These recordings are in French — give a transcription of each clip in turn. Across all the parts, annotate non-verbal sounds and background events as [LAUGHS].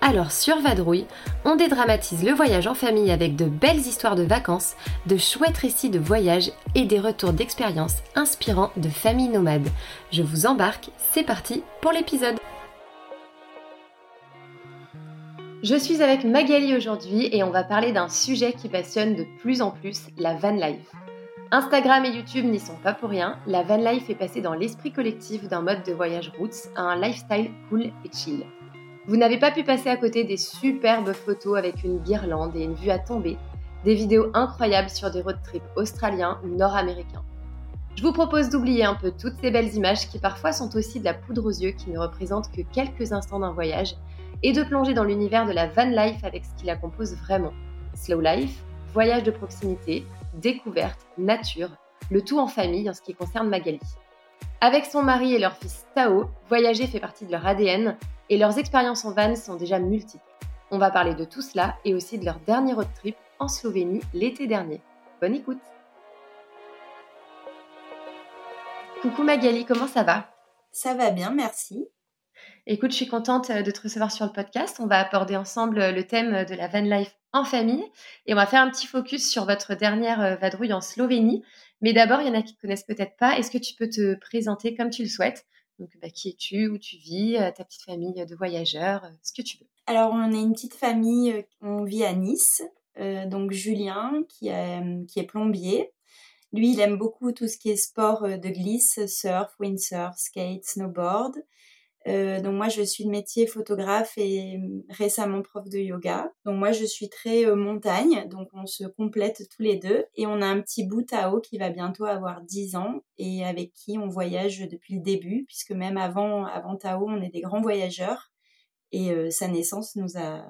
Alors sur Vadrouille, on dédramatise le voyage en famille avec de belles histoires de vacances, de chouettes récits de voyage et des retours d'expériences inspirants de familles nomades. Je vous embarque, c'est parti pour l'épisode. Je suis avec Magali aujourd'hui et on va parler d'un sujet qui passionne de plus en plus, la van life. Instagram et YouTube n'y sont pas pour rien, la van life est passée dans l'esprit collectif d'un mode de voyage roots à un lifestyle cool et chill. Vous n'avez pas pu passer à côté des superbes photos avec une guirlande et une vue à tomber, des vidéos incroyables sur des road trips australiens ou nord-américains. Je vous propose d'oublier un peu toutes ces belles images qui parfois sont aussi de la poudre aux yeux qui ne représentent que quelques instants d'un voyage et de plonger dans l'univers de la van life avec ce qui la compose vraiment. Slow life, voyage de proximité, découverte, nature, le tout en famille en ce qui concerne Magali. Avec son mari et leur fils Tao, voyager fait partie de leur ADN et leurs expériences en van sont déjà multiples. On va parler de tout cela et aussi de leur dernier road trip en Slovénie l'été dernier. Bonne écoute Coucou Magali, comment ça va? Ça va bien, merci. Écoute, je suis contente de te recevoir sur le podcast. On va aborder ensemble le thème de la van life en famille et on va faire un petit focus sur votre dernière vadrouille en Slovénie. Mais d'abord, il y en a qui ne connaissent peut-être pas. Est-ce que tu peux te présenter comme tu le souhaites? Donc, bah, qui es-tu, où tu vis, euh, ta petite famille de voyageurs, euh, ce que tu veux. Alors, on est une petite famille, euh, on vit à Nice. donc, Julien, qui est plombier. Lui, il aime beaucoup tout ce qui est sport de glisse, surf, windsurf, skate, snowboard. Euh, donc moi, je suis de métier photographe et hum, récemment prof de yoga. Donc moi, je suis très euh, montagne, donc on se complète tous les deux. Et on a un petit bout Tao qui va bientôt avoir 10 ans et avec qui on voyage depuis le début, puisque même avant, avant Tao, on est des grands voyageurs. Et euh, sa naissance nous a,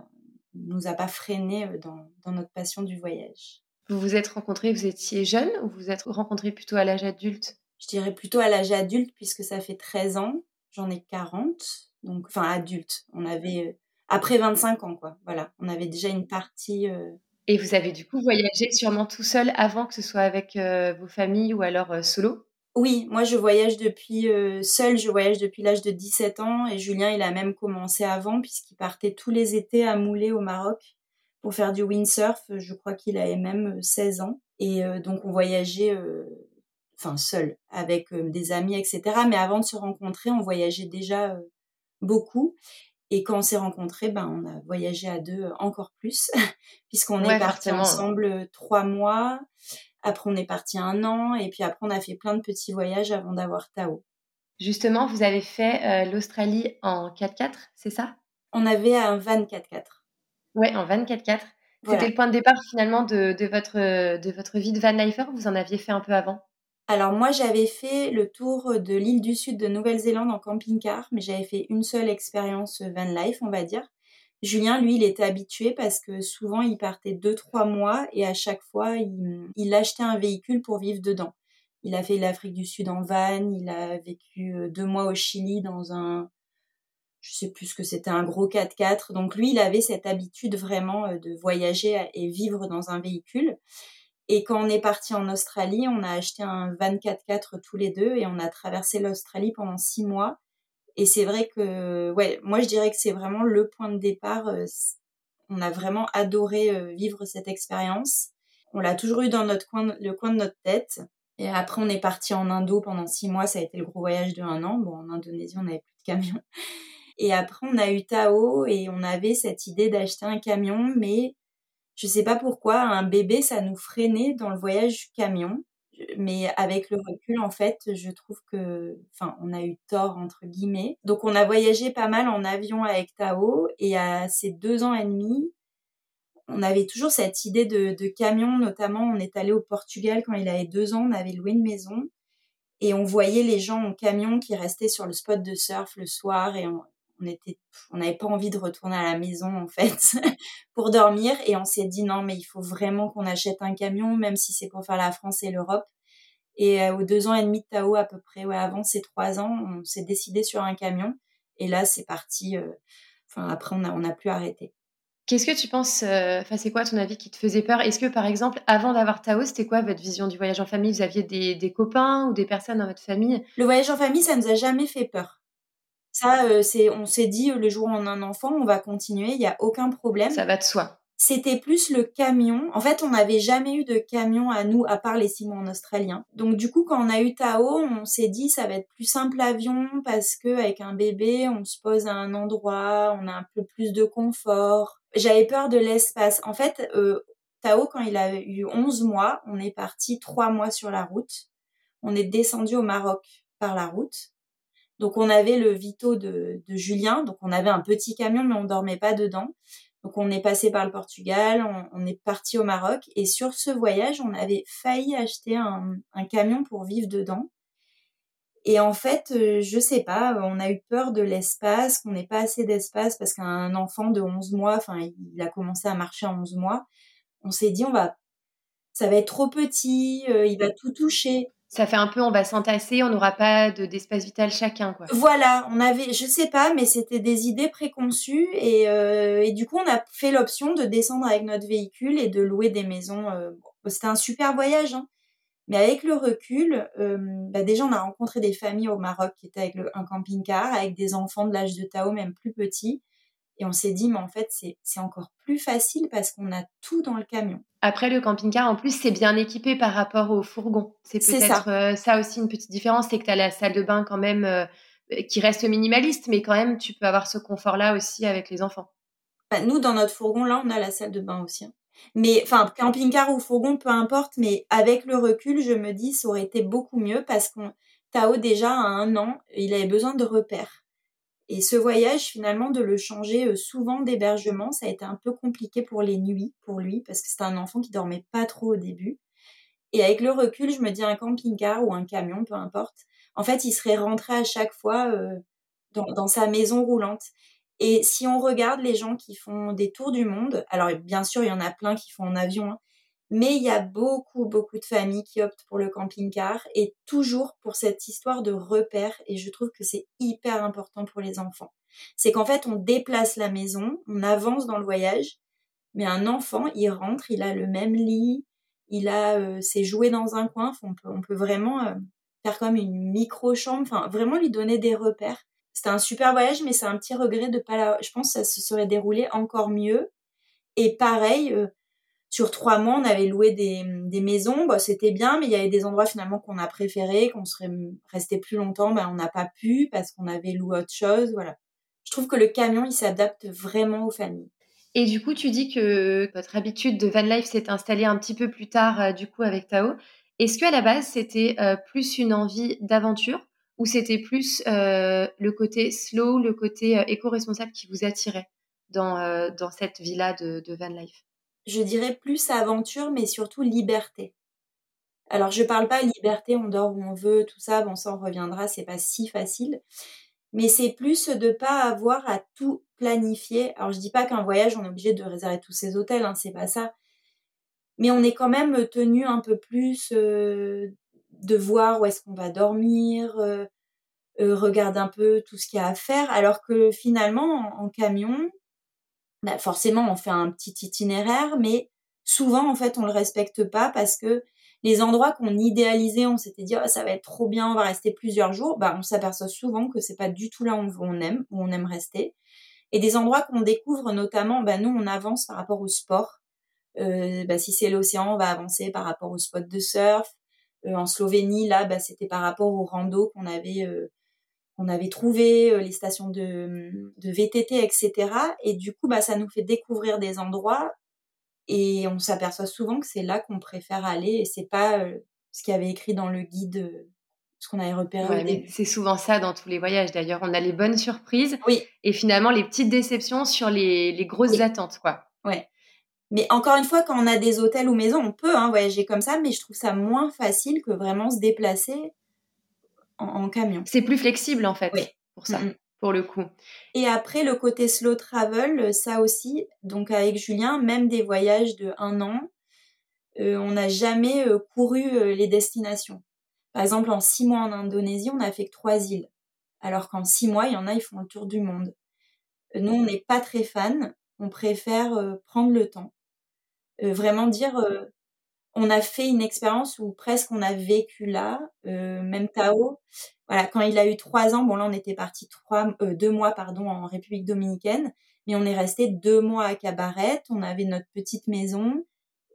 nous a pas freiné dans, dans notre passion du voyage. Vous vous êtes rencontrés, vous étiez jeune ou vous vous êtes rencontrés plutôt à l'âge adulte? Je dirais plutôt à l'âge adulte puisque ça fait 13 ans j'en ai 40, donc enfin adulte. On avait euh, après 25 ans quoi. Voilà, on avait déjà une partie. Euh Et vous avez du coup voyagé sûrement tout seul avant que ce soit avec euh, vos familles ou alors solo? Oui, moi je voyage depuis seul, je voyage depuis l'âge de 17 ans et Julien il a même commencé avant puisqu'il partait tous les étés à Moulet au Maroc pour faire du windsurf. Je crois qu'il avait même 16 ans et donc on voyageait enfin seul, avec des amis, etc. Mais avant de se rencontrer, on voyageait déjà beaucoup. Et quand on s'est rencontrés, ben, on a voyagé à deux encore plus, [LAUGHS] puisqu'on est partis ensemble trois mois. Après, on est parti un an. Et puis après, on a fait plein de petits voyages avant d'avoir Tao. Justement, vous avez fait l'Australie en 4x4, c'est ça? On avait un van 4x4. Ouais, en van 4x4. C'était le point de départ finalement de, de, votre, de votre vie de van lifer? Ou vous en aviez fait un peu avant? Alors moi, j'avais fait le tour de l'île du Sud de Nouvelle-Zélande en camping-car, mais j'avais fait une seule expérience van life, on va dire. Julien, lui, il était habitué parce que souvent, il partait deux, trois mois et à chaque fois, il, achetait un véhicule pour vivre dedans. Il a fait l'Afrique du Sud en van, il a vécu euh, deux mois au Chili dans un, je sais plus ce que c'était, un gros 4x4. Donc lui, il avait cette habitude vraiment euh, de voyager et vivre dans un véhicule. Et quand on est parti en Australie, on a acheté un 24-4 tous les deux et on a traversé l'Australie pendant six mois. Et c'est vrai que, ouais, moi je dirais que c'est vraiment le point de départ. Euh, on a vraiment adoré euh, vivre cette expérience. On l'a toujours eu dans notre coin, le coin de notre tête. Et après, on est parti en Indo pendant six mois. Ça a été le gros voyage de un an. Bon, en Indonésie, on n'avait plus de camion. [LAUGHS] Et après, on a eu Tao et on avait cette idée d'acheter un camion, mais je sais pas pourquoi, un bébé, ça nous freinait dans le voyage camion. Mais avec le recul, en fait, je trouve que, enfin, on a eu tort, entre guillemets. Donc, on a voyagé pas mal en avion avec Tao. Et à ces deux ans et demi, on avait toujours cette idée de, camion. Notamment, on est allé au Portugal quand il avait deux ans. On avait loué une maison. Et on voyait les gens en camion qui restaient sur le spot de surf le soir. Et on était, on n'avait pas envie de retourner à la maison en fait [LAUGHS] pour dormir et on s'est dit non mais il faut vraiment qu'on achète un camion même si c'est pour faire la France et l'Europe. Et euh, aux deux ans et demi de Tao à peu près, ouais, avant ces trois ans, on s'est décidé sur un camion et là c'est parti. Euh, enfin après on a on a plus arrêté. Qu'est-ce que tu penses, euh, enfin c'est quoi ton avis qui te faisait peur? Est-ce que par exemple, avant d'avoir Tao, c'était quoi votre vision du voyage en famille? Vous aviez des, des, copains ou des personnes dans votre famille? Le voyage en famille, ça nous a jamais fait peur. Ça, euh, c'est, on s'est dit le jour où on a un enfant, on va continuer, il n'y a aucun problème. Ça va de soi. C'était plus le camion. En fait, on n'avait jamais eu de camion à nous, à part les mois en australien. Donc, du coup, quand on a eu Tao, on s'est dit, ça va être plus simple l'avion parce que avec un bébé, on se pose à un endroit, on a un peu plus de confort. J'avais peur de l'espace. En fait, euh, Tao, quand il a eu 11 mois, on est parti trois mois sur la route. On est descendu au Maroc par la route. Donc, on avait le Vito de, Julien. Donc, on avait un petit camion, mais on dormait pas dedans. Donc on est passé par le Portugal, on, est parti au Maroc et sur ce voyage, on avait failli acheter un, camion pour vivre dedans. Et en fait, euh, je sais pas, on a eu peur de l'espace, qu'on n'ait pas assez d'espace parce qu'un enfant de 11 mois, enfin, il a commencé à marcher à 11 mois. On s'est dit, on va, ça va être trop petit, euh, il va tout toucher ça fait un peu on va s'entasser, on n'aura pas d'espace vital chacun quoi. Voilà, on avait je sais pas mais c'était des idées préconçues et, euh, et du coup on a fait l'option de descendre avec notre véhicule et de louer des maisons euh, c'était un super voyage hein. Mais avec le recul, euh, bah déjà on a rencontré des familles au Maroc qui étaient avec un camping-car avec des enfants de l'âge de Tao même plus petits et on s'est dit, mais en fait, c'est encore plus facile parce qu'on a tout dans le camion. Après, le camping-car, en plus, c'est bien équipé par rapport au fourgon. C'est peut-être euh, ça. aussi une petite différence, c'est que tu as la salle de bain quand même euh, qui reste minimaliste, mais quand même, tu peux avoir ce confort-là aussi avec les enfants. Bah, nous, dans notre fourgon, là, on a la salle de bain aussi. Hein. Mais, enfin, camping-car ou fourgon, peu importe, mais avec le recul, je me dis, ça aurait été beaucoup mieux parce qu'on, Tao, déjà, à un an, il avait besoin de repères. Et ce voyage, finalement, de le changer euh, souvent d'hébergement, ça a été un peu compliqué pour les nuits, pour lui, parce que c'était un enfant qui dormait pas trop au début. Et avec le recul, je me dis un camping-car ou un camion, peu importe. En fait, il serait rentré à chaque fois euh, dans, sa maison roulante. Et si on regarde les gens qui font des tours du monde, alors bien sûr, il y en a plein qui font en avion, hein, mais il y a beaucoup, beaucoup de familles qui optent pour le camping-car et toujours pour cette histoire de repère. Et je trouve que c'est hyper important pour les enfants. C'est qu'en fait, on déplace la maison, on avance dans le voyage, mais un enfant, il rentre, il a le même lit, il a euh, ses jouets dans un coin. On peut, on peut vraiment euh, faire comme une micro-chambre, enfin, vraiment lui donner des repères. C'était un super voyage, mais c'est un petit regret de pas la... Je pense que ça se serait déroulé encore mieux. Et pareil, euh, sur trois mois, on avait loué des, des maisons. C'était bien, mais il y avait des endroits finalement qu'on a préférés, qu'on serait resté plus longtemps. Bah, on n'a pas pu parce qu'on avait loué autre chose. Voilà. Je trouve que le camion, il s'adapte vraiment aux familles. Et du coup, tu dis que votre habitude de van life s'est installée un petit peu plus tard, euh, du coup, avec Tao. Est-ce qu'à la base, c'était euh, plus une envie d'aventure ou c'était plus euh, le côté slow, le côté éco-responsable qui vous attirait dans, dans cette villa de, de van life? Je dirais plus aventure, mais surtout liberté. Alors, je parle pas liberté, on dort où on veut, tout ça, bon, ça, on reviendra, c'est pas si facile. Mais c'est plus de pas avoir à tout planifier. Alors, je dis pas qu'un voyage, on est obligé de réserver tous ces hôtels, hein, c'est pas ça. Mais on est quand même tenu un peu plus euh, de voir où est-ce qu'on va dormir, euh, euh, regarder un peu tout ce qu'il y a à faire. Alors que finalement, en camion, bah, forcément on fait un petit itinéraire, mais souvent en fait on le respecte pas parce que les endroits qu'on idéalisait, on s'était dit oh, ça va être trop bien, on va rester plusieurs jours, bah on s'aperçoit souvent que c'est pas du tout là où on aime, où on aime rester. Et des endroits qu'on découvre notamment, bah nous on avance par rapport au sport. Euh, bah, si c'est l'océan, on va avancer par rapport au spot de surf. Euh, en Slovénie, là, bah, c'était par rapport au rando qu'on avait euh, on avait trouvé euh, les stations de, de, VTT, etc. Et du coup, bah, ça nous fait découvrir des endroits et on s'aperçoit souvent que c'est là qu'on préfère aller et c'est pas euh, ce qu'il y avait écrit dans le guide, euh, ce qu'on avait repéré. c'est souvent ça dans tous les voyages. D'ailleurs, on a les bonnes surprises oui. et finalement les petites déceptions sur les, les grosses attentes, quoi. Ouais. Mais encore une fois, quand on a des hôtels ou maisons, on peut hein, voyager comme ça, mais je trouve ça moins facile que vraiment se déplacer en, camion. C'est plus flexible en fait pour ça. pour le coup. Et après, le côté slow travel, ça aussi, donc avec Julien, même des voyages de un an, euh, on n'a jamais euh, couru euh, les destinations. Par exemple, en six mois en Indonésie, on n'a fait que trois îles. Alors qu'en six mois, il y en a, ils font le tour du monde. Nous, on n'est pas très fans. On préfère prendre le temps. vraiment dire, on a fait une expérience où presque on a vécu là. même Tao, voilà, quand il a eu trois ans, bon là, on était parti trois, deux mois, pardon, en République dominicaine, mais on est resté deux mois à Cabaret. On avait notre petite maison.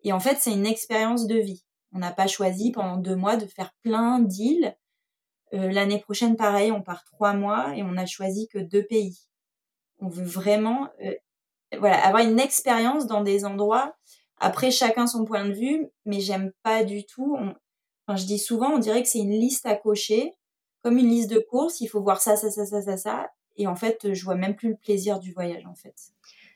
Et en fait, c'est une expérience de vie. On n'a pas choisi pendant deux mois de faire plein d'îles. Euh, L'année prochaine, pareil, on part trois mois et on a choisi que deux pays. On veut vraiment euh, voilà, avoir une expérience dans des endroits. Après, chacun son point de vue, mais j'aime pas du tout. Enfin, je dis souvent, on dirait que c'est une liste à cocher, comme une liste de courses. Il faut voir ça, ça, ça, ça, ça, ça. Et en fait, je vois même plus le plaisir du voyage, en fait.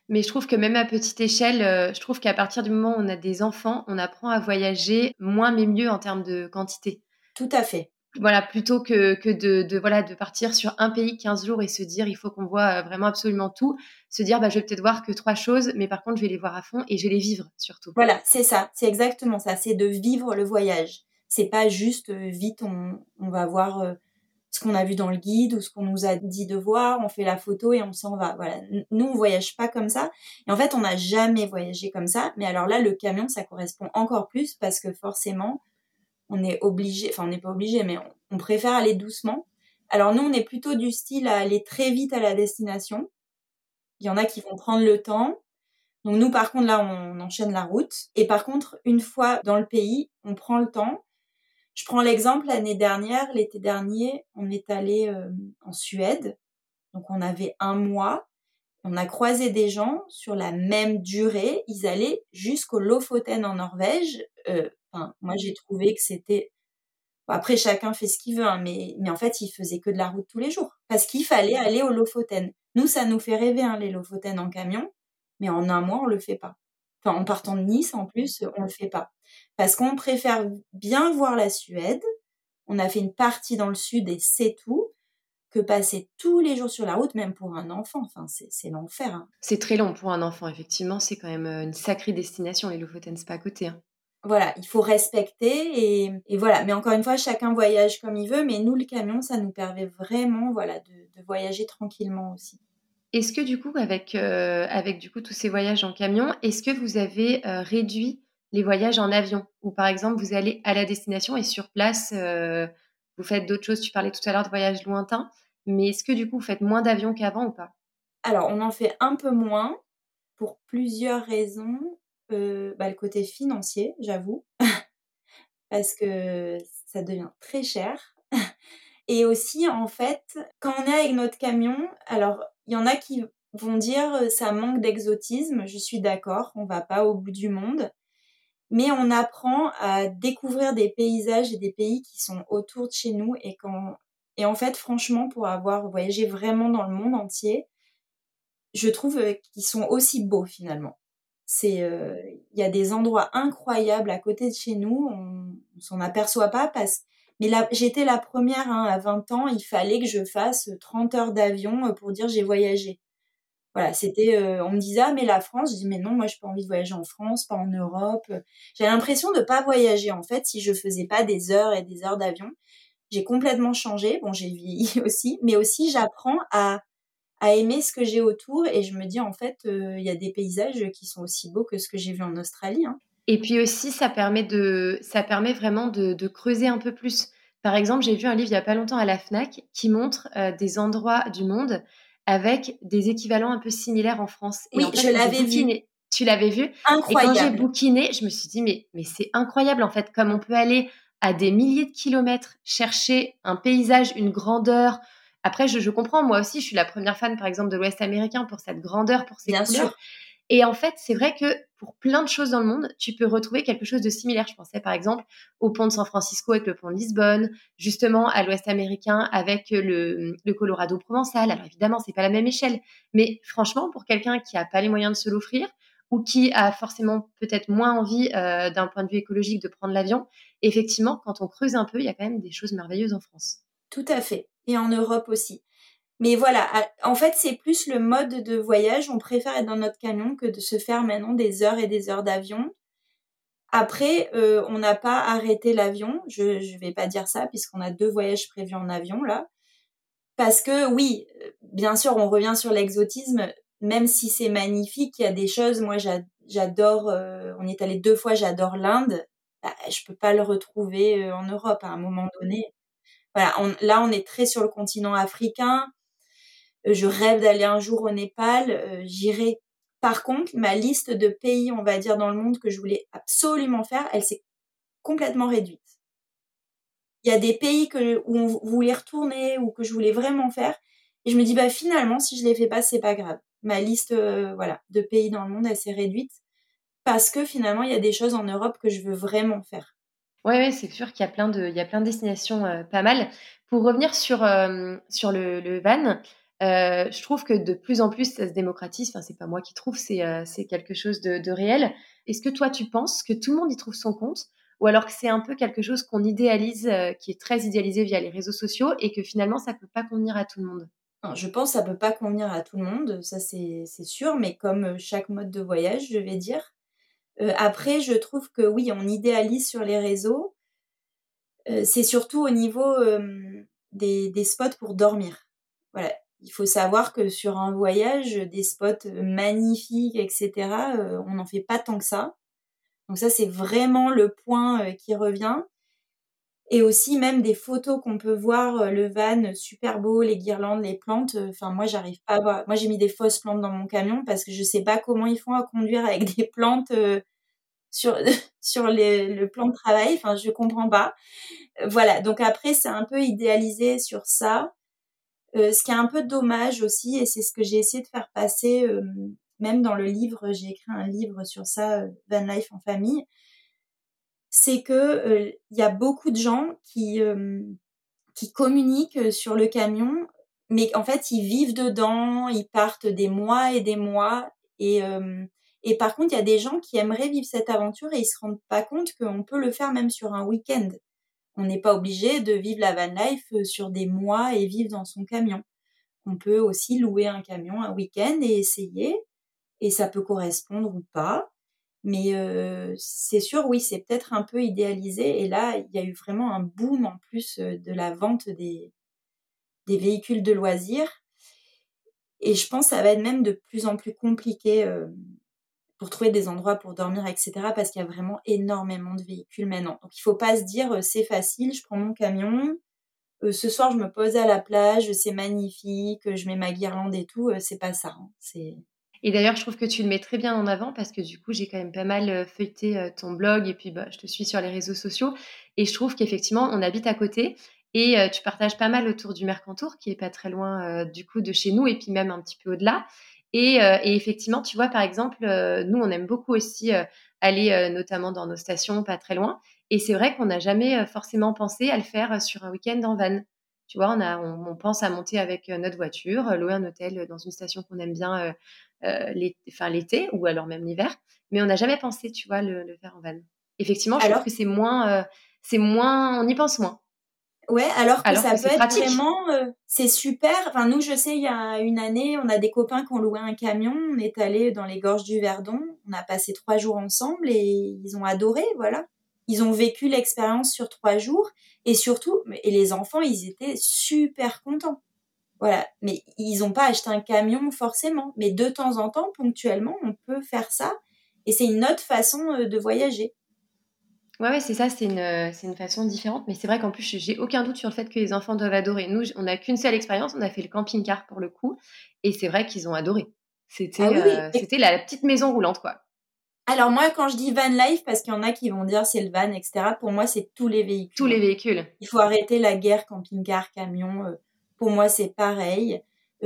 Mais je trouve que même à petite échelle, euh, je trouve qu'à partir du moment où on a des enfants, on apprend à voyager moins mais mieux en termes de quantité. Tout à fait. Voilà, plutôt que, que de, voilà, de partir sur un pays 15 jours et se dire il faut qu'on voit euh, vraiment absolument tout, se dire bah, je vais peut-être voir que trois choses, mais par contre je vais les voir à fond et je vais les vivre surtout. Voilà, c'est ça, c'est exactement ça, c'est de vivre le voyage. C'est pas juste euh, vite on, on va voir ce qu'on a vu dans le guide ou ce qu'on nous a dit de voir, on fait la photo et on s'en va. Voilà. Nous, on voyage pas comme ça. Et en fait, on n'a jamais voyagé comme ça. Mais alors là, le camion, ça correspond encore plus parce que forcément, on est obligé, enfin, on n'est pas obligé, mais on, préfère aller doucement. Alors nous, on est plutôt du style à aller très vite à la destination. Il y en a qui vont prendre le temps. Donc nous, par contre, là, on enchaîne la route. Et par contre, une fois dans le pays, on prend le temps je prends l'exemple l'année dernière, l'été dernier, on est allé euh, en Suède. Donc on avait un mois. On a croisé des gens sur la même durée. Ils allaient jusqu'au Lofoten en Norvège. Euh, moi j'ai trouvé que c'était. après chacun fait ce qu'il veut, hein, mais en fait ils faisaient que de la route tous les jours parce qu'il fallait aller au Lofoten. Nous ça nous fait rêver hein, les Lofoten en camion, mais en un mois on le fait pas. Enfin en partant de Nice en plus on le fait pas parce qu'on préfère bien voir la Suède. On a fait une partie dans le sud et c'est tout que passer tous les jours sur la route, même pour un enfant. Enfin, c'est l'enfer. Hein. C'est très long pour un enfant, effectivement. C'est quand même euh, une sacrée destination, les Lofoten, c'est pas à côté. Voilà, il faut respecter et, voilà. Mais encore une fois, chacun voyage comme il veut. Mais nous, le camion, ça nous permet vraiment, voilà, de, voyager tranquillement aussi. Est-ce que du coup, avec, euh, avec du coup tous ces voyages en camion, est-ce que vous avez euh, réduit les voyages en avion, où par exemple vous allez à la destination et sur place, euh, vous faites d'autres choses. Tu parlais tout à l'heure de voyages lointains, mais est-ce que du coup vous faites moins d'avions qu'avant ou pas? Alors on en fait un peu moins pour plusieurs raisons. Euh, bah, le côté financier, j'avoue, [LAUGHS] parce que ça devient très cher. [LAUGHS] Et aussi, en fait, quand on est avec notre camion, alors il y en a qui vont dire euh, ça manque d'exotisme. Je suis d'accord, on va pas au bout du monde mais on apprend à découvrir des paysages et des pays qui sont autour de chez nous et quand et en fait franchement pour avoir voyagé vraiment dans le monde entier je trouve euh, qu'ils sont aussi beaux finalement c'est euh, il y a des endroits incroyables à côté de chez nous on, s'en aperçoit pas parce mais là j'étais la première hein, à 20 ans il fallait que je fasse 30 heures d'avion pour dire j'ai voyagé voilà, c'était, euh, on me disait, ah, mais la France, je dis, mais non, moi, j'ai pas envie de voyager en France, pas en Europe. J'ai l'impression de pas voyager, en fait, si je faisais pas des heures et des heures d'avion. J'ai complètement changé. Bon, j'ai vieilli [LAUGHS] aussi, mais aussi, j'apprends à, à aimer ce que j'ai autour et je me dis, en fait, euh, il y a des paysages qui sont aussi beaux que ce que j'ai vu en Australie. Hein. Et puis aussi, ça permet, de, ça permet vraiment de, de creuser un peu plus. Par exemple, j'ai vu un livre il y a pas longtemps à la FNAC qui montre euh, des endroits du monde avec des équivalents un peu similaires en France. oui, je l'avais vu. Tu l'avais vu? Incroyable. Et quand j'ai bouquiné, je me suis dit, mais, mais c'est incroyable en fait, comme on peut aller à des milliers de kilomètres chercher un paysage, une grandeur. Après, je, je comprends, moi aussi, je suis la première fan, par exemple, de l'Ouest américain pour cette grandeur, pour ses Bien couleurs. Sûr. Et en fait, c'est vrai que pour plein de choses dans le monde, tu peux retrouver quelque chose de similaire. Je pensais par exemple au pont de San Francisco avec le pont de Lisbonne, justement à l'Ouest américain avec le, le Colorado provençal. Alors évidemment, c'est pas la même échelle, mais franchement, pour quelqu'un qui a pas les moyens de se l'offrir ou qui a forcément peut-être moins envie euh, d'un point de vue écologique de prendre l'avion, effectivement, quand on creuse un peu, il y a quand même des choses merveilleuses en France. Tout à fait. Et en Europe aussi. Mais voilà, en fait, c'est plus le mode de voyage. On préfère être dans notre camion que de se faire maintenant des heures et des heures d'avion. Après, euh, on n'a pas arrêté l'avion. Je ne vais pas dire ça puisqu'on a deux voyages prévus en avion là. Parce que oui, bien sûr, on revient sur l'exotisme. Même si c'est magnifique, il y a des choses. Moi, j'adore. Euh, on est allé deux fois. J'adore l'Inde. Bah, je peux pas le retrouver euh, en Europe à un moment donné. Voilà. là, on est très sur le continent africain. Euh, je rêve d'aller un jour au Népal, euh, j'irai. Par contre, ma liste de pays, on va dire, dans le monde que je voulais absolument faire, elle s'est complètement réduite. Il y a des pays où on voulait retourner ou que je voulais vraiment faire. Et je me dis, bah, finalement, si je les fais pas, c'est pas grave. Ma liste, euh, voilà, de pays dans le monde, elle s'est réduite parce que finalement, il y a des choses en Europe que je veux vraiment faire. Oui, c'est sûr qu'il y a plein de, il y a plein de destinations pas mal. Pour revenir sur, sur le, van, euh, je trouve que de plus en plus, ça se démocratise. Enfin, c'est pas moi qui trouve, c'est euh, quelque chose de, de réel. Est-ce que toi, tu penses que tout le monde y trouve son compte? Ou alors que c'est un peu quelque chose qu'on idéalise, euh, qui est très idéalisé via les réseaux sociaux et que finalement, ça peut pas convenir à tout le monde? Je pense que ça peut pas convenir à tout le monde, ça c'est sûr, mais comme chaque mode de voyage, je vais dire. Après, je trouve que oui, on idéalise sur les réseaux. c'est surtout au niveau des, des, spots pour dormir. Voilà, il faut savoir que sur un voyage, des spots magnifiques, etc., euh, on n'en fait pas tant que ça. Donc ça, c'est vraiment le point euh, qui revient. Et aussi même des photos qu'on peut voir, euh, le van super beau, les guirlandes, les plantes. Enfin, moi, j'arrive pas à voir. Moi, j'ai mis des fausses plantes dans mon camion parce que je sais pas comment ils font à conduire avec [LAUGHS] des plantes sur [LAUGHS] sur les, le plan de travail. Enfin, je comprends pas. Voilà. Donc après, c'est un peu idéalisé sur ça. Euh, ce qui est un peu dommage aussi, et c'est ce que j'ai essayé de faire passer, euh, même dans le livre, j'ai écrit un livre sur ça, euh, Van Life en famille, c'est que il y a beaucoup de gens qui qui communiquent sur le camion, mais en fait ils vivent dedans, ils partent des mois et des mois, et et par contre il y a des gens qui aimeraient vivre cette aventure et ils se rendent pas compte qu'on peut le faire même sur un week-end. On n'est pas obligé de vivre la van life euh, sur des mois et vivre dans son camion. On peut aussi louer un camion un week-end et essayer, et ça peut correspondre ou pas. Mais c'est sûr, oui, c'est peut-être un peu idéalisé. Et là, il y a eu vraiment un boom en plus de la vente des, des véhicules de loisirs. Et je pense que ça va être même de plus en plus compliqué pour trouver des endroits pour dormir, etc. Parce qu'il y a vraiment énormément de véhicules maintenant. Donc il faut pas se dire c'est facile, je prends mon camion, ce soir je me pose à la plage, c'est magnifique, je mets ma guirlande et tout. C'est pas ça. Hein. C'est et d'ailleurs, je trouve que tu le mets très bien en avant parce que du coup, j'ai quand même pas mal feuilleté ton blog et puis bah, je te suis sur les réseaux sociaux. Et je trouve qu'effectivement, on habite à côté et tu partages pas mal autour du Mercantour qui est pas très loin du coup de chez nous et puis même un petit peu au-delà. Euh, et, effectivement, tu vois, par exemple, euh, nous, on aime beaucoup aussi euh, aller notamment dans nos stations pas très loin. Et c'est vrai qu'on n'a jamais forcément pensé à le faire sur un week-end en van. Tu vois, on, a, on, pense à monter avec notre voiture, louer un hôtel dans une station qu'on aime bien l'été ou alors même l'hiver. Mais on n'a jamais pensé, tu vois, le, le, faire en van. Effectivement, je alors... trouve que c'est moins, c'est moins, on y pense moins. Ouais, alors que ça peut être vraiment, euh, c'est super. Enfin, nous, je sais, il y a une année, on a des copains qui ont loué un camion. On est allé dans les gorges du Verdon. On a passé trois jours ensemble et ils ont adoré, voilà. Ils ont vécu l'expérience sur trois jours et surtout, et les enfants, ils étaient super contents. Voilà. Mais ils n'ont pas acheté un camion forcément. Mais de temps en temps, ponctuellement, on peut faire ça. Et c'est une autre façon euh, de voyager. Ouais, c'est ça, c'est une, euh, c'est une façon différente. Mais c'est vrai qu'en plus, j'ai aucun doute sur le fait que les enfants doivent adorer. Nous, on n'a qu'une seule expérience, on a fait le camping-car pour le coup. Et c'est vrai qu'ils ont adoré. C'était ah euh, c'était la petite maison roulante, quoi. Alors moi, quand je dis van life, parce qu'il y en a qui vont dire c'est le van, etc. Pour moi, c'est tous les véhicules. Tous les véhicules. Il faut arrêter la guerre camping-car, camion. Euh, pour moi, c'est pareil.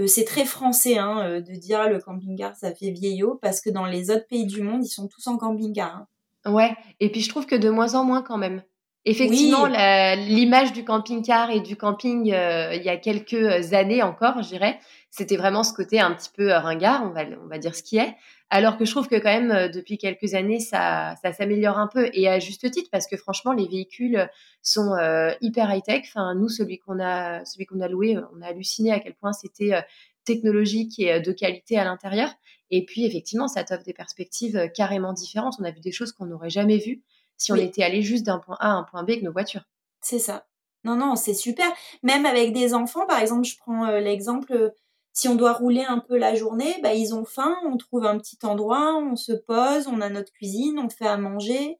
c'est très français hein, de dire le camping-car, ça fait vieillot, parce que dans les autres pays du monde, ils sont tous en camping-car. Hein. Ouais, et puis je trouve que de moins en moins quand même. Effectivement, l'image du camping-car et du camping euh, il y a quelques années encore, je dirais, c'était vraiment ce côté un petit peu ringard, on va, on va dire ce qui est. Alors que je trouve que quand même, euh, depuis quelques années, ça, ça s'améliore un peu et à juste titre parce que franchement, les véhicules sont euh, hyper high-tech. Enfin, nous, celui qu'on a, celui qu'on a loué, on a halluciné à quel point c'était technologique et de qualité à l'intérieur. Et puis, effectivement, ça t'offre des perspectives carrément différentes. On a vu des choses qu'on n'aurait jamais vues si on était allé juste d'un point A à un point B avec nos voitures. C'est ça. Non, non, c'est super. Même avec des enfants, par exemple, je prends euh, l'exemple, euh, si on doit rouler un peu la journée, bah, ils ont faim, on trouve un petit endroit, on se pose, on a notre cuisine, on fait à manger.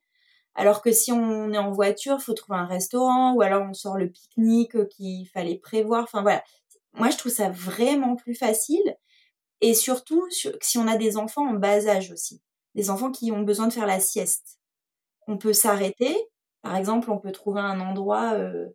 Alors que si on est en voiture, il faut trouver un restaurant ou alors on sort le pique-nique euh, qu'il fallait prévoir. Enfin voilà. Moi, je trouve ça vraiment plus facile. Et surtout, si on a des enfants en bas âge aussi. Des enfants qui ont besoin de faire la sieste on peut s'arrêter. Par exemple, on peut trouver un endroit euh,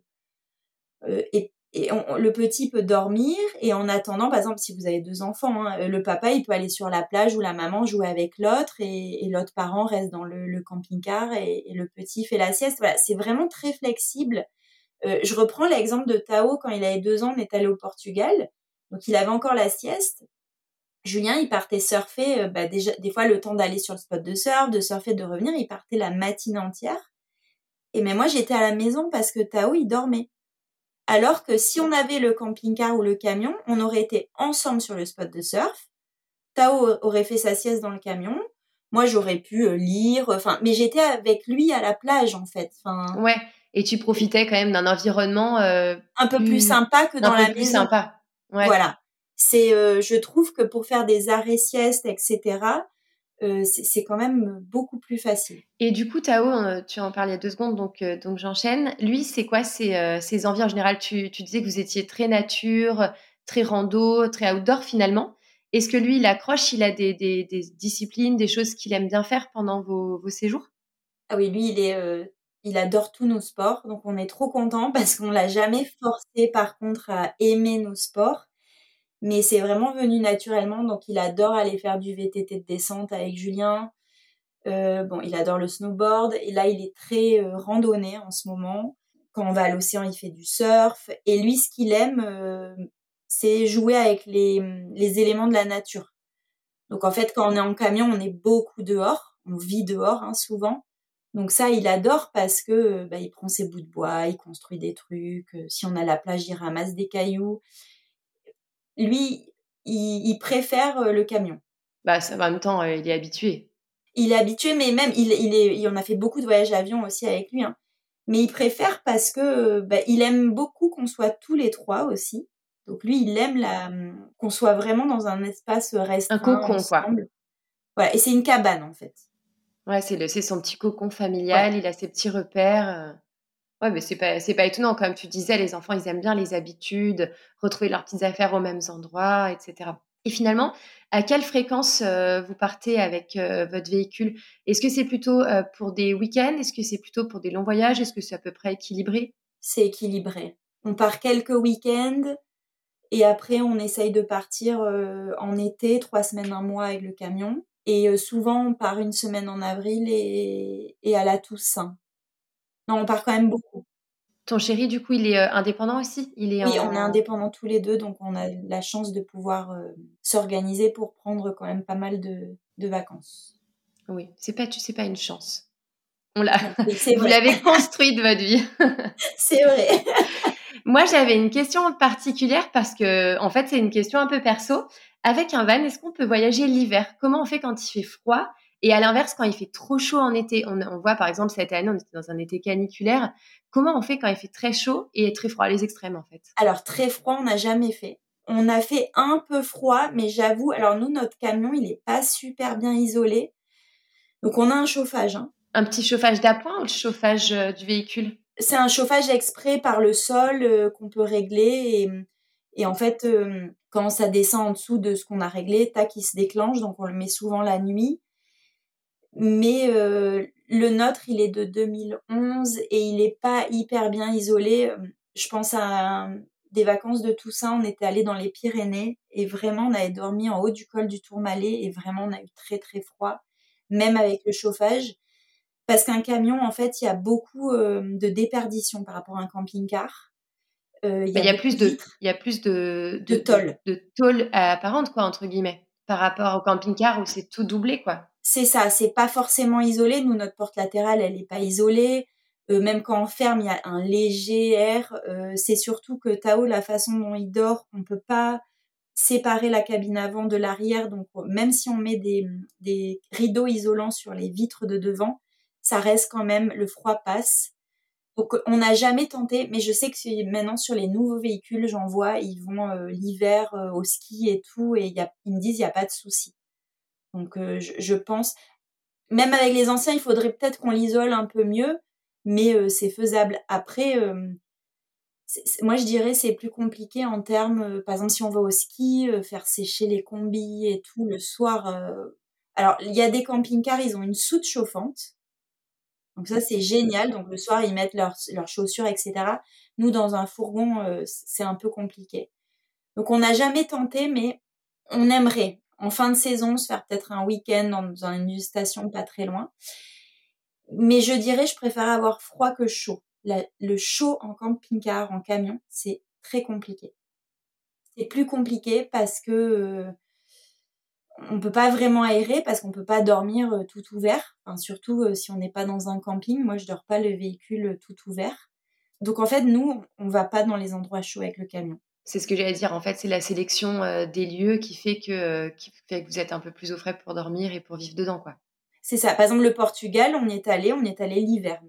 euh, et, le petit peut dormir et en attendant, par exemple, si vous avez deux enfants, hein, le papa il peut aller sur la plage ou la maman jouer avec l'autre et, l'autre parent reste dans le, camping-car et, le petit fait la sieste. Voilà, c'est vraiment très flexible. Euh, je reprends l'exemple de Tao quand il avait deux ans, on est allé au Portugal, donc il avait encore la sieste Julien, il partait surfer, euh, bah, déjà, des fois le temps d'aller sur le spot de surf, de surfer, de revenir, il partait la matinée entière. Et mais moi, j'étais à la maison parce que Tao, il dormait. Alors que si on avait le camping-car ou le camion, on aurait été ensemble sur le spot de surf. Tao aurait fait sa sieste dans le camion. Moi, j'aurais pu euh, lire, enfin, mais j'étais avec lui à la plage, en fait. Enfin, ouais. Et tu profitais quand même d'un environnement euh, un peu plus, sympa que dans la plus sympa. Ouais. Voilà c'est, euh, je trouve que pour faire des arrêts siestes, etc., euh, c'est quand même beaucoup plus facile. Et du coup, Tao, euh, tu en parlais il y a deux secondes, donc, donc j'enchaîne. Lui, c'est quoi ses, ses, envies en général? Tu, tu, disais que vous étiez très nature, très rando, très outdoor finalement. Est-ce que lui, il accroche? Il a des, des, des disciplines, des choses qu'il aime bien faire pendant vos, vos séjours? Ah oui, lui, il est, il adore tous nos sports, donc on est trop content parce qu'on l'a jamais forcé, par contre, à aimer nos sports. Mais c'est vraiment venu naturellement. Donc, il adore aller faire du VTT de descente avec Julien. Euh, bon, il adore le snowboard. Et là, il est très euh, randonnée en ce moment. Quand on va à l'océan, il fait du surf. Et lui, ce qu'il aime, euh, c'est jouer avec les, les éléments de la nature. Donc, en fait, quand on est en camion, on est beaucoup dehors. On vit dehors, hein, souvent. Donc ça, il adore parce que bah, il prend ses bouts de bois, il construit des trucs. Si on a la plage, il ramasse des cailloux lui, il, préfère euh, le camion. Bah, ça, en même temps, euh, il est habitué. Il est habitué, mais même, il, il, est, il a fait beaucoup de voyages avion aussi avec lui. Hein. Mais il préfère parce que bah, il aime beaucoup qu'on soit tous les trois aussi. Donc lui, il aime la qu'on soit vraiment dans un espace restreint. Un cocon, ensemble. quoi. et c'est une cabane en fait. Ouais, c'est son petit cocon familial. Il a ses petits repères. Ouais, mais c'est pas, pas étonnant. Comme tu disais, les enfants, ils aiment bien les habitudes, retrouver leurs petites affaires aux mêmes endroits, etc. Et finalement, à quelle fréquence euh, vous partez avec euh, votre véhicule? Est-ce que c'est plutôt euh, pour des week-ends? Est-ce que c'est plutôt pour des longs voyages? Est-ce que c'est à peu près équilibré? C'est équilibré. On part quelques week-ends et après on essaye de partir en été, trois semaines, un mois avec le camion. Et souvent on part une semaine en avril et à la Toussaint. Non, on part quand même beaucoup. Ton chéri, du coup, il est euh, indépendant aussi? Il est Oui, on est indépendants tous les deux, donc on a la chance de pouvoir euh, s'organiser pour prendre quand même pas mal de, vacances. Oui, c'est pas, tu sais pas une chance. On l'a, [LAUGHS] vous l'avez construite votre vie. [LAUGHS] c'est vrai. [LAUGHS] Moi, j'avais une question particulière parce que, en fait, c'est une question un peu perso. Avec un van, est-ce qu'on peut voyager l'hiver? Comment on fait quand il fait froid? Et à l'inverse, quand il fait trop chaud en été, on, voit par exemple cette année, on était dans un été caniculaire. Comment on fait quand il fait très chaud et très froid, les extrêmes en fait? Alors très froid, on n'a jamais fait. On a fait un peu froid, mais j'avoue, alors nous, notre camion, il n'est pas super bien isolé. Donc on a un chauffage. Hein. Un petit chauffage d'appoint ou le chauffage euh, du véhicule? C'est un chauffage exprès par le sol euh, qu'on peut régler. Et, et en fait, euh, quand ça descend en dessous de ce qu'on a réglé, tac, il se déclenche. Donc on le met souvent la nuit. Mais euh, le nôtre, il est de 2011 et il n'est pas hyper bien isolé. Je pense à des vacances de Toussaint, on était allé dans les Pyrénées et vraiment on avait dormi en haut du col du Tourmalet et vraiment on a eu très très froid, même avec le chauffage. Parce qu'un camion, en fait, il y a beaucoup de déperdition par rapport à un camping-car. il y, a plus de, il y a plus de, de, tôle. De, tôle apparente, quoi, entre guillemets, par rapport au camping-car où c'est tout doublé, quoi. C'est ça, c'est pas forcément isolé. Nous, notre porte latérale, elle n'est pas isolée. même quand on ferme, il y a un léger air. c'est surtout que Tao, la façon dont il dort, on peut pas séparer la cabine avant de l'arrière. Donc, même si on met des, rideaux isolants sur les vitres de devant, ça reste quand même, le froid passe. Donc on n'a jamais tenté, mais je sais que maintenant sur les nouveaux véhicules, j'en vois, ils vont euh, l'hiver euh, au ski et tout, et y a, ils me disent il n'y a pas de souci. Donc euh, je, pense, même avec les anciens, il faudrait peut-être qu'on l'isole un peu mieux, mais c'est faisable. Après, moi je dirais c'est plus compliqué en termes, par exemple si on va au ski, faire sécher les combis et tout le soir. alors il y a des camping-cars, ils ont une soute chauffante. Donc ça, c'est génial. Donc le soir, ils mettent leurs, leurs chaussures, etc. Nous, dans un fourgon, euh, c'est un peu compliqué. Donc on n'a jamais tenté, mais on aimerait en fin de saison se faire peut-être un week-end dans, une station pas très loin. Mais je dirais, je préfère avoir froid que chaud. le chaud en camping-car, en camion, c'est très compliqué. C'est plus compliqué parce que euh, on peut pas vraiment aérer parce qu'on peut pas dormir euh, tout ouvert. surtout euh, si on n'est pas dans un camping. Moi, je dors pas le véhicule euh, tout ouvert. Donc en fait, nous, on va pas dans les endroits chauds avec le camion. C'est ce que j'allais dire. En fait, c'est la sélection des lieux qui fait que qui fait que vous êtes un peu plus au frais pour dormir et pour vivre dedans, quoi. C'est ça. Par exemple, le Portugal, on y est allé, on y est allé l'hiver.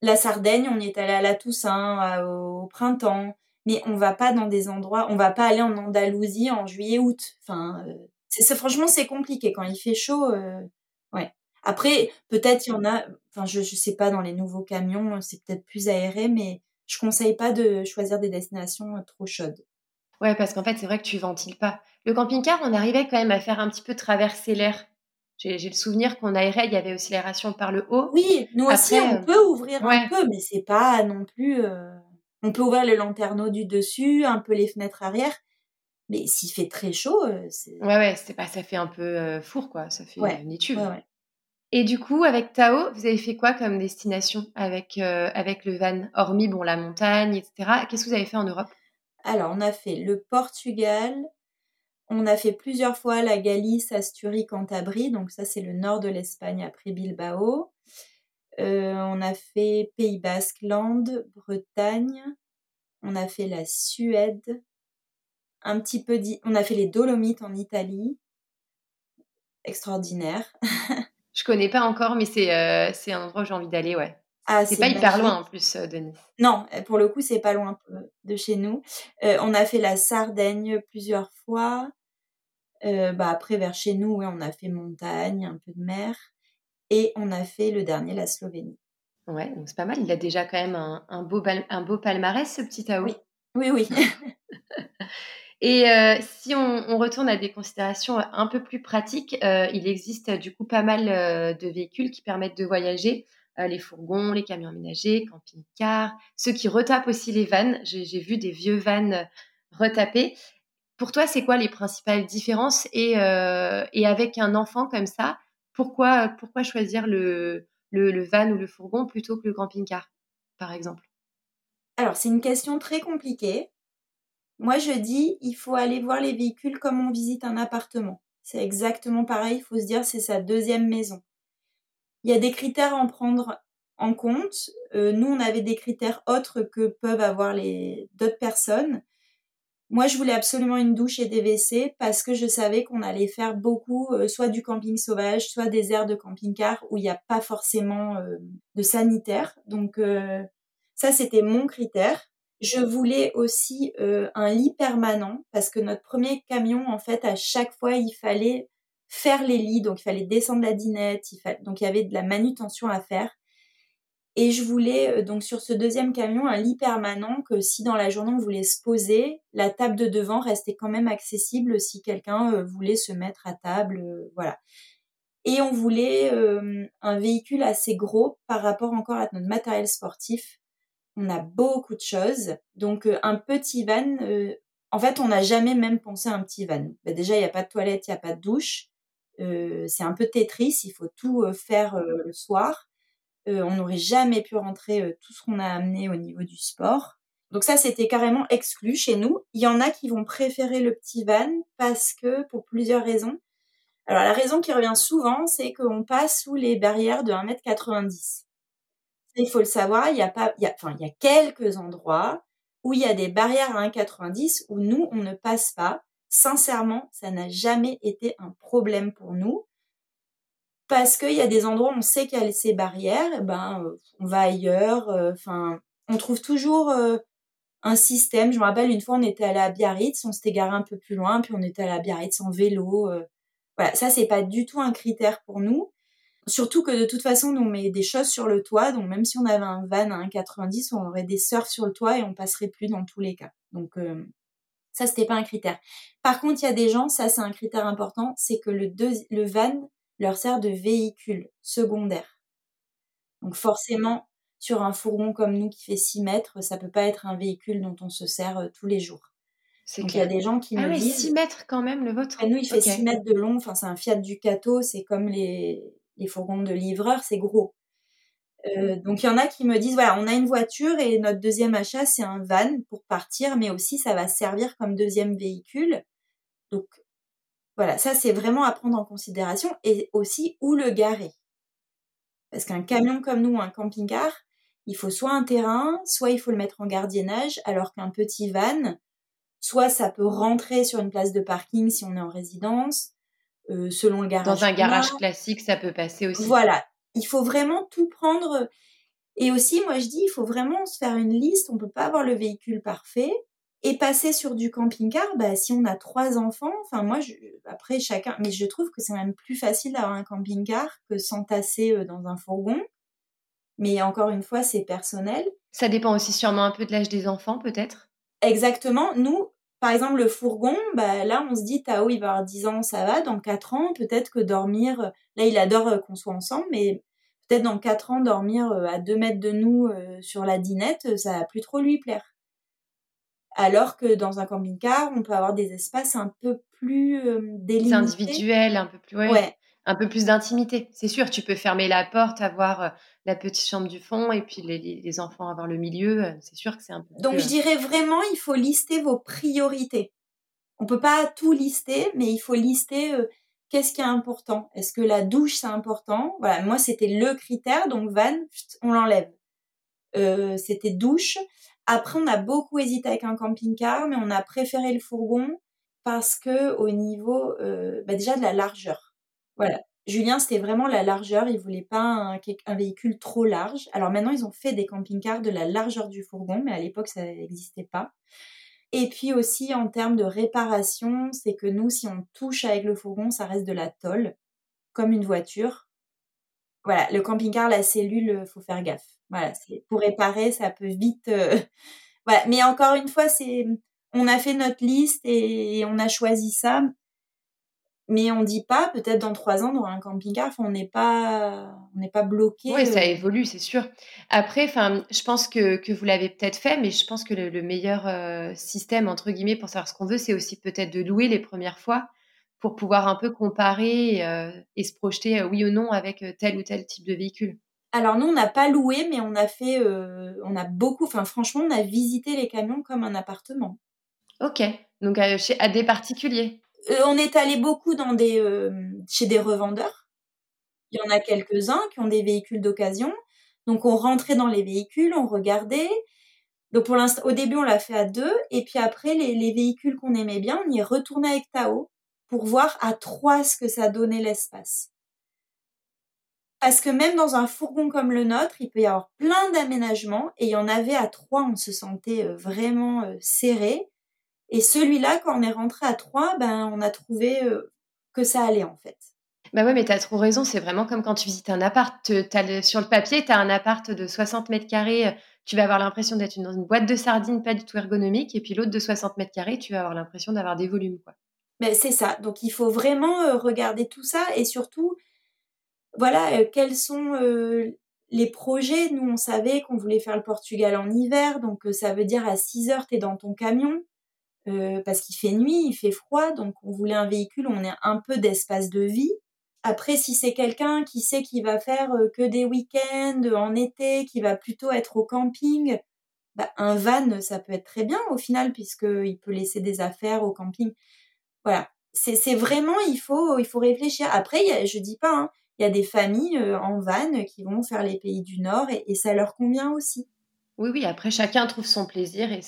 La Sardaigne, on y est allé à la Toussaint, au printemps. Mais on va pas dans des endroits, on va pas aller en Andalousie en juillet-août. Enfin, c'est franchement c'est compliqué quand il fait chaud. Euh, ouais. Après peut-être il y en a. Enfin je je sais pas dans les nouveaux camions c'est peut-être plus aéré mais je conseille pas de choisir des destinations euh, trop chaudes. Ouais parce qu'en fait c'est vrai que tu ventiles pas. Le camping-car on arrivait quand même à faire un petit peu traverser l'air. J'ai le souvenir qu'on aérait, il y avait aussi l'aération par le haut. Oui, nous aussi on euh, peut ouvrir un peu, mais c'est pas non plus. On peut ouvrir les lanterneaux du dessus, un peu les fenêtres arrière, mais s'il fait très chaud, c'est. Ouais, ouais, c'est pas, ça fait un peu four, quoi. Ça fait une étude. Et du coup, avec Tao, vous avez fait quoi comme destination avec, avec le van? Hormis, bon, la montagne, etc. Qu'est-ce que vous avez fait en Europe? Alors, on a fait le Portugal. On a fait plusieurs fois la Galice, Asturie, Cantabrie. Donc, ça, c'est le nord de l'Espagne après Bilbao. on a fait Pays Basque, Land, Bretagne. On a fait la Suède, un petit peu. On a fait les Dolomites en Italie. Extraordinaire. [LAUGHS] Je connais pas encore, mais c'est euh, un endroit où j'ai envie d'aller, ouais. Ah, c'est pas hyper loin en plus euh, de Nice. Non, euh, pour le coup, c'est pas loin de chez nous. on a fait la Sardaigne plusieurs fois. bah après, vers chez nous, on a fait montagne, un peu de mer. Et on a fait le dernier, la Slovénie. Ouais, donc c'est pas mal. Il a déjà quand même un, beau, un beau palmarès, ce petit Tao. Oui, oui. oui. [LAUGHS] Et euh, si on, retourne à des considérations un peu plus pratiques, euh, il existe du coup pas mal euh, de véhicules qui permettent de voyager. les fourgons, les camions aménagés, camping-cars, ceux qui retapent aussi les vannes. J'ai vu des vieux vannes retapés. Pour toi, c'est quoi les principales différences et, et, avec un enfant comme ça, pourquoi, pourquoi choisir le, le, le van ou le fourgon plutôt que le camping-car, par exemple? Alors, c'est une question très compliquée moi, je dis, il faut aller voir les véhicules comme on visite un appartement. C'est exactement pareil, il faut se dire, c'est sa deuxième maison. Il y a des critères à en prendre en compte. Euh, nous, on avait des critères autres que peuvent avoir les d'autres personnes. Moi, je voulais absolument une douche et des WC parce que je savais qu'on allait faire beaucoup, euh, soit du camping sauvage, soit des aires de camping-car où il n'y a pas forcément euh, de sanitaire. Donc, ça, c'était mon critère. Je voulais aussi euh, un lit permanent parce que notre premier camion, en fait, à chaque fois, il fallait faire les lits, donc il fallait descendre la dinette, il donc il y avait de la manutention à faire. Et je voulais euh, donc sur ce deuxième camion un lit permanent que si dans la journée on voulait se poser, la table de devant restait quand même accessible si quelqu'un euh, voulait se mettre à table, voilà. Et on voulait un véhicule assez gros par rapport encore à notre matériel sportif on a beaucoup de choses. Donc euh, un petit van, euh, en fait, on n'a jamais même pensé à un petit van. Bah, déjà, il n'y a pas de toilette, il n'y a pas de douche. Euh, c'est un peu Tetris, il faut tout faire le soir. on n'aurait jamais pu rentrer tout ce qu'on a amené au niveau du sport. Donc ça, c'était carrément exclu chez nous. Il y en a qui vont préférer le petit van parce que, pour plusieurs raisons. Alors la raison qui revient souvent, c'est qu'on passe sous les barrières de 1m90. Il faut le savoir, il y a pas, il y a, enfin, il y a quelques endroits où il y a des barrières à 1,90 où nous, on ne passe pas. Sincèrement, ça n'a jamais été un problème pour nous. Parce qu'il y a des endroits où on sait qu'il y a ces barrières, eh ben, euh, on va ailleurs. Euh, enfin, on trouve toujours euh, un système. Je me rappelle une fois, on était allé à Biarritz, on s'était garé un peu plus loin, puis on était allé à Biarritz en vélo. voilà, ça c'est pas du tout un critère pour nous. Surtout que de toute façon, nous, on met des choses sur le toit. Donc, même si on avait un van à 1,90, on aurait des surfs sur le toit et on passerait plus dans tous les cas. Donc, euh, ça, c'était pas un critère. Par contre, il y a des gens, ça, c'est un critère important, c'est que le, le van leur sert de véhicule secondaire. Donc, forcément, sur un fourgon comme nous qui fait 6 mètres, ça peut pas être un véhicule dont on se sert euh, tous les jours. Donc, il y a des gens qui ah oui, disent... 6 mètres quand même, le vôtre Nous, il fait 6 mètres de long. Enfin, c'est un Fiat Ducato. C'est comme les, les fourgons de livreurs, c'est gros. Euh, donc il y en a qui me disent voilà, on a une voiture et notre deuxième achat c'est un van pour partir, mais aussi ça va servir comme deuxième véhicule. Donc voilà, ça c'est vraiment à prendre en considération et aussi où le garer. Parce qu'un camion comme nous, un camping-car, il faut soit un terrain, soit il faut le mettre en gardiennage, alors qu'un petit van, soit ça peut rentrer sur une place de parking si on est en résidence, euh, selon le garage. Dans un garage classique, ça peut passer aussi. Voilà, il faut vraiment tout prendre. Et aussi, moi je dis, il faut vraiment se faire une liste. On peut pas avoir le véhicule parfait et passer sur du camping-car. Bah, si on a trois enfants, enfin moi, je, après chacun, mais je trouve que c'est même plus facile d'avoir un camping-car que s'entasser euh, dans un fourgon. Mais encore une fois, c'est personnel. Ça dépend aussi sûrement un peu de l'âge des enfants, peut-être. Exactement. Nous, par exemple, le fourgon, bah, là, on se dit, Tao, il va avoir 10 ans, ça va. Dans 4 ans, peut-être que dormir, là, il adore euh, qu'on soit ensemble, mais peut-être dans 4 ans, dormir euh, à 2 mètres de nous euh, sur la dinette, ça va plus trop lui plaire. Alors que dans un camping-car, on peut avoir des espaces un peu plus délimités. C'est individuel, un peu plus. ouais un peu plus d'intimité. C'est sûr, tu peux fermer la porte, avoir euh, la petite chambre du fond et puis les, enfants avoir le milieu. Euh, c'est sûr que c'est un peu. Donc, je euh, dirais vraiment, il faut lister vos priorités. On peut pas tout lister, mais il faut lister qu'est-ce qui est important. Est-ce que la douche c'est important? Voilà, moi c'était le critère, donc van, on l'enlève. c'était douche. Après, on a beaucoup hésité avec un camping-car, mais on a préféré le fourgon parce que au niveau bah, déjà de la largeur voilà. Julien, c'était vraiment la largeur. Il voulait pas un, véhicule trop large. Alors maintenant, ils ont fait des camping-cars de la largeur du fourgon, mais à l'époque, ça n'existait pas. Et puis aussi, en termes de réparation, c'est que nous, si on touche avec le fourgon, ça reste de la tôle, comme une voiture. Voilà, le camping-car, la cellule, faut faire gaffe. Voilà, pour réparer, ça peut vite. Euh, [LAUGHS] voilà, mais encore une fois, c'est, on a fait notre liste et on a choisi ça mais on dit pas peut-être dans trois ans dans un camping-car on n'est pas on n'est pas bloqué oui ça euh. évolue c'est sûr. Après enfin je pense que, que vous l'avez peut-être fait mais je pense que le, meilleur euh, système entre guillemets pour savoir ce qu'on veut c'est aussi peut-être de louer les premières fois pour pouvoir un peu comparer euh, et se projeter oui ou non avec tel ou tel type de véhicule. Alors nous on n'a pas loué mais on a fait on a beaucoup enfin franchement on a visité les camions comme un appartement. Ok. Donc chez, à des particuliers on est allé beaucoup dans des, euh, chez des revendeurs. Il y en a quelques-uns qui ont des véhicules d'occasion. Donc on rentrait dans les véhicules, on regardait. Donc pour l'instant, au début on l'a fait à deux, et puis après les, les véhicules qu'on aimait bien, on y est retourné avec Tao pour voir à trois ce que ça donnait l'espace. Parce que même dans un fourgon comme le nôtre, il peut y avoir plein d'aménagements, et il y en avait à trois, on se sentait euh, vraiment serré. Et celui-là, quand on est rentré à trois, ben, on a trouvé euh, que ça allait en fait. Bah ouais, mais tu as trop raison. C'est vraiment comme quand tu visites un appart. sur le papier, tu as un appart de 60 mètres carrés. Tu vas avoir l'impression d'être dans une boîte de sardines pas du tout ergonomique. Et puis l'autre de 60 mètres carrés, tu vas avoir l'impression d'avoir des volumes. Quoi. Mais c'est ça. Donc il faut vraiment euh, regarder tout ça. Et surtout, voilà, euh, quels sont les projets. Nous, on savait qu'on voulait faire le Portugal en hiver. Donc ça veut dire à 6 heures, tu es dans ton camion. Euh, parce qu'il fait nuit, il fait froid, donc on voulait un véhicule où on ait un peu d'espace de vie. Après, si c'est quelqu'un qui sait qu'il va faire que des week-ends en été, qui va plutôt être au camping, bah, un van, ça peut être très bien au final, puisqu'il peut laisser des affaires au camping. Voilà. C'est vraiment, il faut, il faut réfléchir. Après, je dis pas, hein, il y a des familles en van qui vont faire les pays du Nord et, ça leur convient aussi. Oui, oui, après, chacun trouve son plaisir et,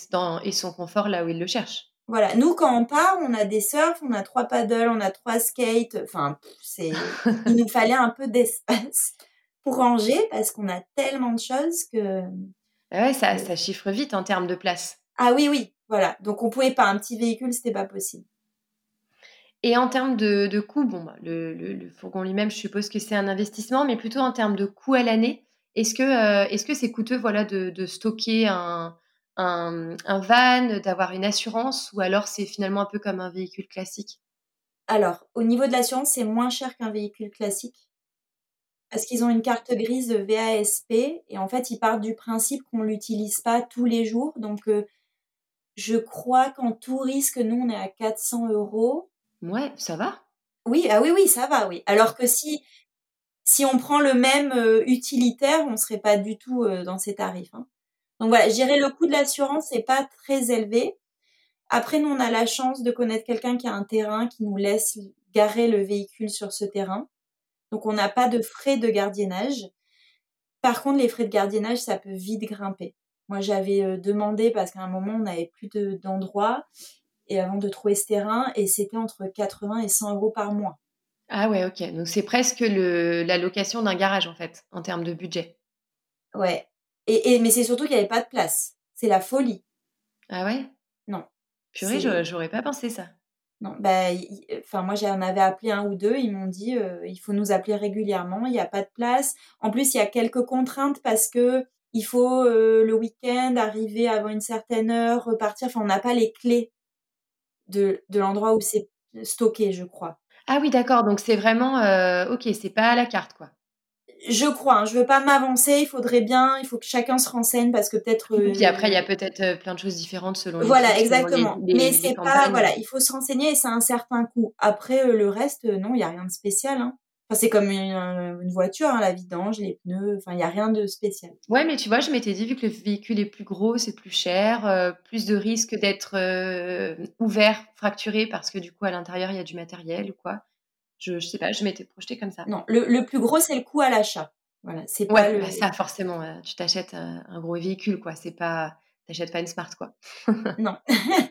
et son confort là où il le cherche. Voilà, nous quand on part, on a des surfs, on a trois paddles, on a trois skates. Enfin, c'est, [LAUGHS] il nous fallait un peu d'espace pour ranger parce qu'on a tellement de choses que. Bah ouais, ça, ça chiffre vite en termes de place. Ah oui, oui, voilà. Donc on pouvait pas un petit véhicule, c'était pas possible. Et en termes de, de coût, bon, bah, le, le, fourgon lui-même, je suppose que c'est un investissement, mais plutôt en termes de coût à l'année. Est-ce que euh, est-ce que c'est coûteux, voilà, de, de stocker un, un, van, d'avoir une assurance, ou alors c'est finalement un peu comme un véhicule classique? Alors, au niveau de l'assurance, c'est moins cher qu'un véhicule classique. Parce qu'ils ont une carte grise de VASP et en fait, ils partent du principe qu'on l'utilise pas tous les jours. Donc, euh, je crois qu'en tout risque, nous, on est à 400 euros. Ouais, ça va. Oui, ah oui, oui, ça va, oui. Alors que si, si on prend le même euh, utilitaire, on serait pas du tout euh, dans ces tarifs. Hein. Donc voilà, je dirais le coût de l'assurance n'est pas très élevé. Après, nous, on a la chance de connaître quelqu'un qui a un terrain qui nous laisse garer le véhicule sur ce terrain. Donc, on n'a pas de frais de gardiennage. Par contre, les frais de gardiennage, ça peut vite grimper. Moi, j'avais euh, demandé parce qu'à un moment, on n'avait plus d'endroits et avant de trouver ce terrain et c'était entre 80 et 100 euros par mois. Ah ouais, ok. Donc, c'est presque le, la location d'un garage, en fait, en termes de budget. Ouais. Et, mais c'est surtout qu'il n'y avait pas de place. C'est la folie. Ah ouais? Non. Purée, j'aurais pas pensé ça. Non, bah, enfin moi j'en avais appelé un ou deux, ils m'ont dit euh, il faut nous appeler régulièrement, il n'y a pas de place. En plus, il y a quelques contraintes parce que il faut euh, le week-end arriver avant une certaine heure, repartir. Enfin, on n'a pas les clés de, de l'endroit où c'est stocké, je crois. Ah oui, d'accord. Donc c'est vraiment euh, ok, c'est pas à la carte quoi je crois, hein, je veux pas m'avancer, il faudrait bien, il faut que chacun se renseigne parce que peut-être. Et puis après, il y a peut-être euh, plein de choses différentes selon. Voilà, exactement. Mais c'est pas, voilà, il faut se renseigner et c'est un certain coût. Après, euh, le reste, euh, non, il y a rien de spécial. Hein. Enfin, c'est comme une, voiture, hein, la vidange, les pneus, enfin, il y a rien de spécial. Ouais, mais tu vois, je m'étais dit, vu que le véhicule est plus gros, c'est plus cher, plus de risque d'être ouvert, fracturé, parce que du coup, à l'intérieur, il y a du matériel ou quoi. Je, je sais pas, je m'étais projetée comme ça. Non, le, le plus gros, c'est le coût à l'achat. Voilà, c'est pas ouais, le... bah ça forcément. tu t'achètes un, gros véhicule, quoi. C'est pas, t'achètes pas une smart, quoi. [LAUGHS] non. [LAUGHS]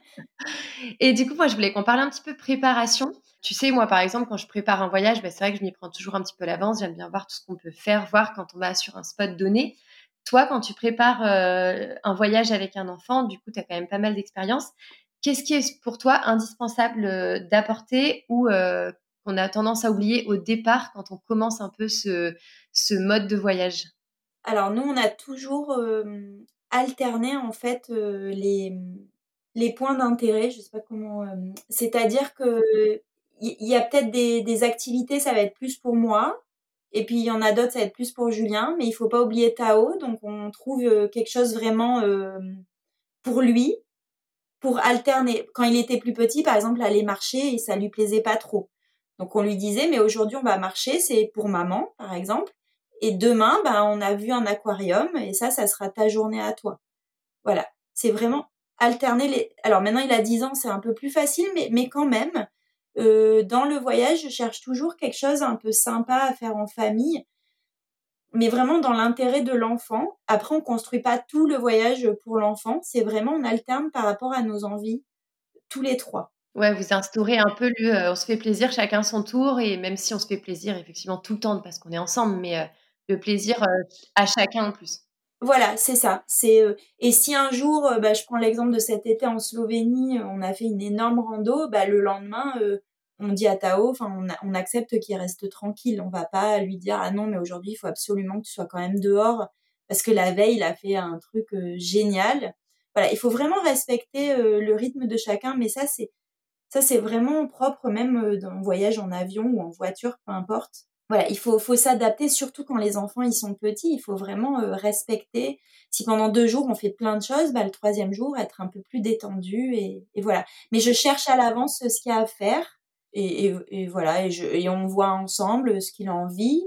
Et du coup, moi, je voulais qu'on parle un petit peu préparation. Tu sais, moi, par exemple, quand je prépare un voyage, bah, c'est vrai que je m'y prends toujours un petit peu l'avance. J'aime bien voir tout ce qu'on peut faire, voir quand on va sur un spot donné. Toi, quand tu prépares euh, un voyage avec un enfant, du coup, tu as quand même pas mal d'expérience. Qu'est-ce qui est pour toi indispensable euh, d'apporter ou euh, on a tendance à oublier au départ quand on commence un peu ce, ce mode de voyage? Alors nous, on a toujours alterné en fait les, les points d'intérêt, je sais pas comment. C'est-à-dire que il y, a peut-être des, activités, ça va être plus pour moi, et puis il y en a d'autres, ça va être plus pour Julien, mais il faut pas oublier Tao, donc on trouve quelque chose vraiment pour lui, pour alterner. Quand il était plus petit, par exemple, aller marcher, et ça lui plaisait pas trop. Donc on lui disait, mais aujourd'hui on va marcher, c'est pour maman, par exemple. Et demain, ben, on a vu un aquarium et ça, ça sera ta journée à toi. Voilà. C'est vraiment alterner les. Alors maintenant, il a 10 ans, c'est un peu plus facile, mais, quand même, euh, dans le voyage, je cherche toujours quelque chose un peu sympa à faire en famille, mais vraiment dans l'intérêt de l'enfant. Après, on construit pas tout le voyage pour l'enfant, c'est vraiment on alterne par rapport à nos envies, tous les trois. Ouais, vous instaurez un peu le euh, on se fait plaisir chacun son tour et même si on se fait plaisir effectivement tout le temps parce qu'on est ensemble, mais euh, le plaisir à chacun en plus. Voilà, c'est ça. C'est et si un jour, bah, je prends l'exemple de cet été en Slovénie, on a fait une énorme rando, bah, le lendemain, on dit à Tao, enfin, on, accepte qu'il reste tranquille. On va pas lui dire ah non, mais aujourd'hui, il faut absolument que tu sois quand même dehors parce que la veille, il a fait un truc génial. Voilà, il faut vraiment respecter le rythme de chacun, mais ça, c'est ça, c'est vraiment propre, même euh, dans voyage en avion ou en voiture, peu importe. Voilà, il faut, faut s'adapter, surtout quand les enfants ils sont petits. Il faut vraiment euh, respecter. Si pendant deux jours on fait plein de choses, bah, le troisième jour être un peu plus détendu et, et voilà. Mais je cherche à l'avance ce qu'il y a à faire. Et, voilà, et, je, et, on voit ensemble ce qu'il a envie.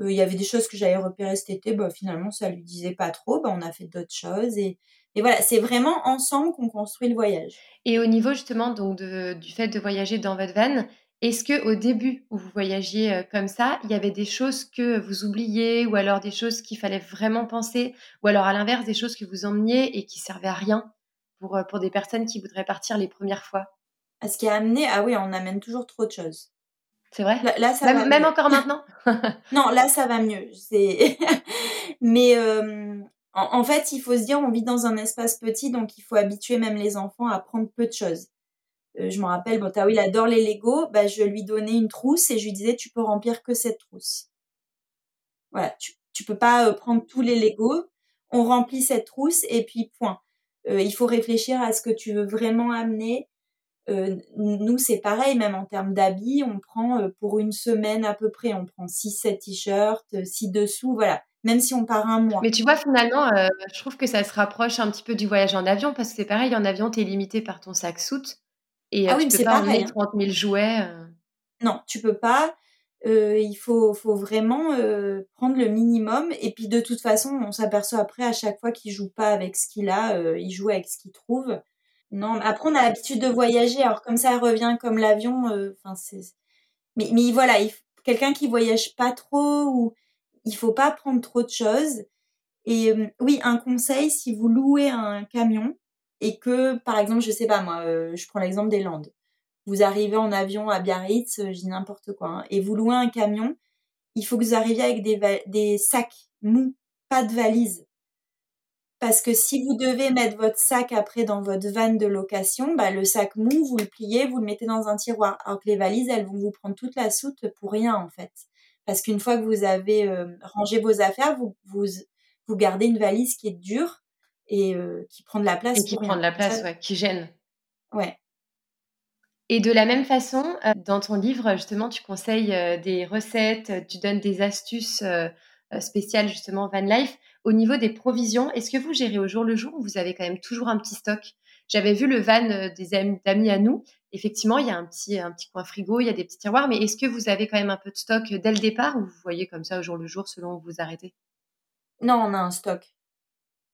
Il y avait des choses que j'avais repérées cet été, bah, finalement ça lui disait pas trop, bah, on a fait d'autres choses et, et voilà, c'est vraiment ensemble qu'on construit le voyage. Et au niveau justement donc de, du fait de voyager dans votre van, est-ce que au début où vous voyagiez euh, comme ça, il y avait des choses que vous oubliez ou alors des choses qu'il fallait vraiment penser ou alors à l'inverse des choses que vous emmeniez et qui servaient à rien pour, euh, pour des personnes qui voudraient partir les premières fois? À ce qui a amené, ah oui, on amène toujours trop de choses. C'est vrai? Là, ça même, même encore maintenant? [LAUGHS] Non, là ça va mieux. [LAUGHS] Mais euh, en, fait, il faut se dire, on vit dans un espace petit, donc il faut habituer même les enfants à prendre peu de choses. Euh, je me rappelle, bon, il adore les Lego. Bah, je lui donnais une trousse et je lui disais, tu peux remplir que cette trousse. Voilà, tu, tu peux pas euh, prendre tous les Lego. On remplit cette trousse et puis point. Euh, il faut réfléchir à ce que tu veux vraiment amener. nous, c'est pareil, même en termes d'habits, on prend pour une semaine à peu près, on prend 6-7 t-shirts, 6 dessous, voilà même si on part un mois. Mais tu vois, finalement, je trouve que ça se rapproche un petit peu du voyage en avion, parce que c'est pareil, en avion, tu es limité par ton sac soute. Et ah oui, tu peux pas pareil, 30 000 jouets. Non, tu peux pas. il faut, faut vraiment prendre le minimum. Et puis de toute façon, on s'aperçoit après à chaque fois qu'il joue pas avec ce qu'il a, il joue avec ce qu'il trouve. Non, après on a l'habitude de voyager. Alors comme ça revient comme l'avion. Enfin c'est. Mais, mais voilà, quelqu'un qui voyage pas trop ou il faut pas prendre trop de choses. Et oui, un conseil, si vous louez un camion, et que, par exemple, je sais pas moi, euh, je prends l'exemple des Landes. Vous arrivez en avion à Biarritz, euh, je dis n'importe quoi, hein, et vous louez un camion, il faut que vous arriviez avec des, sacs mous, pas de valises. Parce que si vous devez mettre votre sac après dans votre van de location, bah, le sac mou, vous le pliez, vous le mettez dans un tiroir. Alors que les valises, elles vont vous prendre toute la soute pour rien, en fait. Parce qu'une fois que vous avez euh, rangé vos affaires, vous, vous, vous gardez une valise qui est dure et euh, qui prend de la place. Et qui prend de la place, ouais, qui gêne. Ouais. Et de la même façon, euh, dans ton livre, justement, tu conseilles euh, des recettes, tu donnes des astuces spéciales, justement, van life. Au niveau des provisions, est-ce que vous gérez au jour le jour ou vous avez quand même toujours un petit stock? J'avais vu le van des amis, à nous. Effectivement, il y a un petit, un petit coin frigo, il y a des petits tiroirs, mais est-ce que vous avez quand même un peu de stock dès le départ ou vous voyez comme ça au jour le jour selon où vous arrêtez? Non, on a un stock.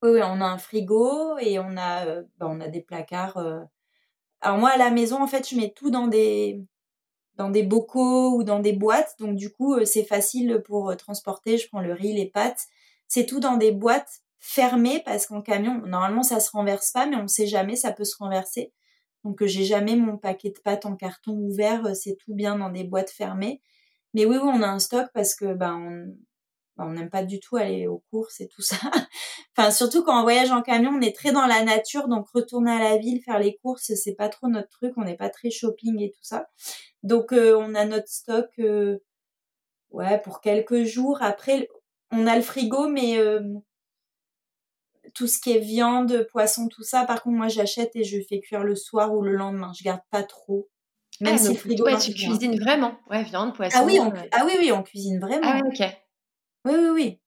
Oui, on a un frigo et on a, euh, bah, des placards. Euh. Alors moi, à la maison, en fait, je mets tout dans des, dans des bocaux ou dans des boîtes. Donc du coup, euh, c'est facile pour transporter. Je prends le riz, les pâtes. C'est tout dans des boîtes fermées parce qu'en camion, normalement, ça se renverse pas, mais on ne sait jamais, ça peut se renverser. Donc j'ai jamais mon paquet de pâtes en carton ouvert. C'est tout bien dans des boîtes fermées. Mais oui, oui, on a un stock parce que on, on n'aime pas du tout aller aux courses et tout ça. [LAUGHS] enfin, surtout quand on voyage en camion, on est très dans la nature, donc retourner à la ville, faire les courses, c'est pas trop notre truc. On n'est pas très shopping et tout ça. Donc, euh, on a notre stock, euh, ouais, pour quelques jours. Après, on a le frigo, mais euh, tout ce qui est viande, poisson, tout ça, par contre, moi, j'achète et je fais cuire le soir ou le lendemain. Je garde pas trop. Même ah, si le frigo. Ouais, tu cuisines vraiment. Ouais, viande, poisson. Ah oui, on, ah oui, oui, on cuisine vraiment. Ah ok. Oui, oui, oui.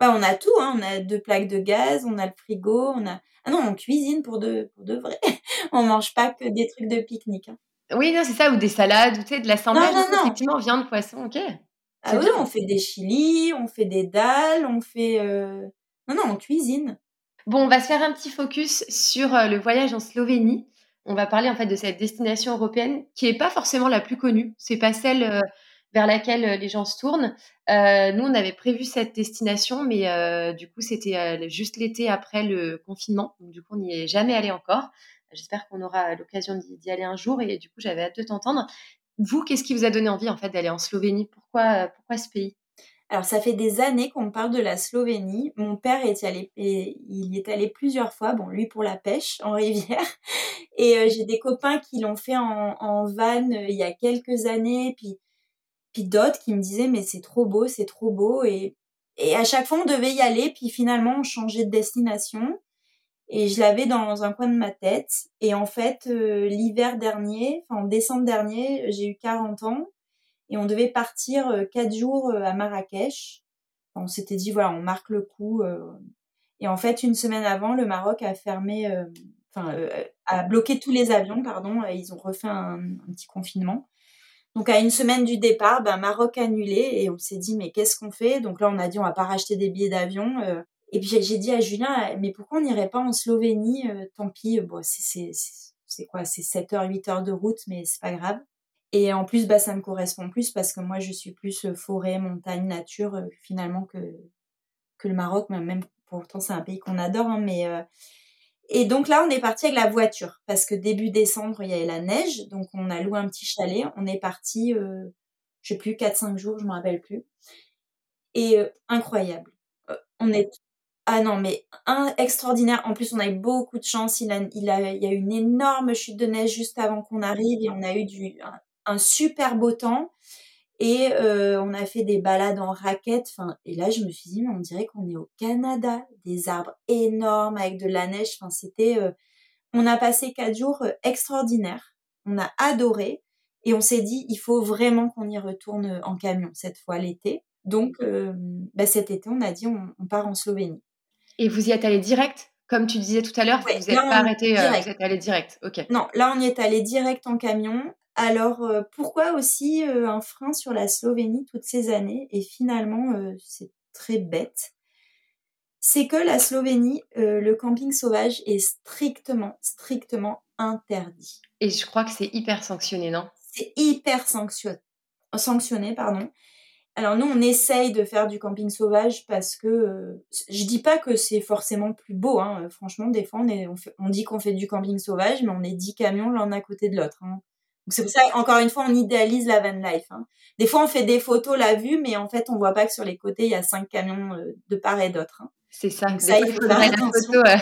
Bah, on a tout, hein. On a deux plaques de gaz, on a le frigo, on a. Ah non, on cuisine pour de, pour de vrai. [LAUGHS] on mange pas que des trucs de pique-nique. Hein. Oui, non, c'est ça, ou des salades, ou tu sais, de l'assemblage, non, non, non. effectivement, viande, poisson, ok. Ah oui, on fait des chilis, on fait des dalles, on fait. Euh, non, non, on cuisine. Bon, on va se faire un petit focus sur euh, le voyage en Slovénie. On va parler en fait de cette destination européenne qui est pas forcément la plus connue. C'est pas celle euh, vers laquelle euh, les gens se tournent. Euh, nous, on avait prévu cette destination, mais euh, du coup, c'était juste l'été après le confinement. Du coup, on n'y est jamais allé encore. J'espère qu'on aura l'occasion d'y aller un jour. Et du coup, j'avais hâte de t'entendre. Vous, qu'est-ce qui vous a donné envie en fait d'aller en Slovénie? Pourquoi, pourquoi ce pays? Alors, ça fait des années qu'on parle de la Slovénie. Mon père est allé, et il y est allé plusieurs fois. Bon, lui pour la pêche en rivière. Et j'ai des copains qui l'ont fait en, en van il y a quelques années. Puis puis d'autres qui me disaient mais c'est trop beau, c'est trop beau. Et et à chaque fois on devait y aller. Puis finalement on changeait de destination. Et je l'avais dans un coin de ma tête. Et en fait euh, l'hiver dernier, enfin en décembre dernier, j'ai eu 40 ans. Et on devait partir euh, quatre jours euh, à Marrakech. on s'était dit voilà, on marque le coup et en fait une semaine avant, le Maroc a fermé enfin a bloqué tous les avions pardon, ils ont refait un petit confinement. Donc à une semaine du départ, ben, Maroc annulé et on s'est dit mais qu'est-ce qu'on fait? Donc là on a dit on va pas racheter des billets d'avion. Euh. et puis j'ai dit à Julien mais pourquoi on n'irait pas en Slovénie euh, Tant pis, bon, c'est quoi? C'est 7 heures, 8 heures de route mais c'est pas grave. Et en plus bah ça me correspond plus parce que moi je suis plus euh, forêt, montagne, nature finalement que que le Maroc, même pourtant c'est un pays qu'on adore hein, mais et donc là, on est parti avec la voiture parce que début décembre, il y avait la neige. Donc on a loué un petit chalet. On est parti, euh, je sais plus, 4-5 jours, je me rappelle plus. Et euh, incroyable. Euh, on est ah non, mais un extraordinaire. En plus, on a eu beaucoup de chance. Il y a eu une énorme chute de neige juste avant qu'on arrive et on a eu du, un super beau temps. Et euh, on a fait des balades en raquettes. Enfin, et là, je me suis dit, mais on dirait qu'on est au Canada. Des arbres énormes avec de la neige. Enfin, c'était. Euh, on a passé quatre jours euh, extraordinaires. On a adoré. Et on s'est dit, il faut vraiment qu'on y retourne en camion cette fois l'été. Donc, bah, cet été, on a dit, on, part en Slovénie. Et vous y êtes allé direct? Comme tu disais tout à l'heure, vous n'êtes pas arrêté, vous êtes allé direct. Ok. Non, là on y est allé direct en camion. Alors, euh, pourquoi aussi euh, un frein sur la Slovénie toutes ces années? Et finalement, euh, c'est très bête. C'est que la Slovénie, le camping sauvage est strictement, strictement interdit. Et je crois que c'est hyper sanctionné, non? C'est hyper sanctionné, sanctionné, pardon. Alors nous, on essaye de faire du camping sauvage parce que je dis pas que c'est forcément plus beau. Hein. Franchement, des fois, on, on, dit qu'on fait du camping sauvage, mais on est dix camions l'un à côté de l'autre. Hein c'est pour ça, encore une fois, on idéalise la van life. Hein. Des fois, on fait des photos la vue, mais en fait, on voit pas que sur les côtés, il y a cinq camions euh, de part et d'autre. Hein. C'est ça. ça il, faudrait la photo, euh,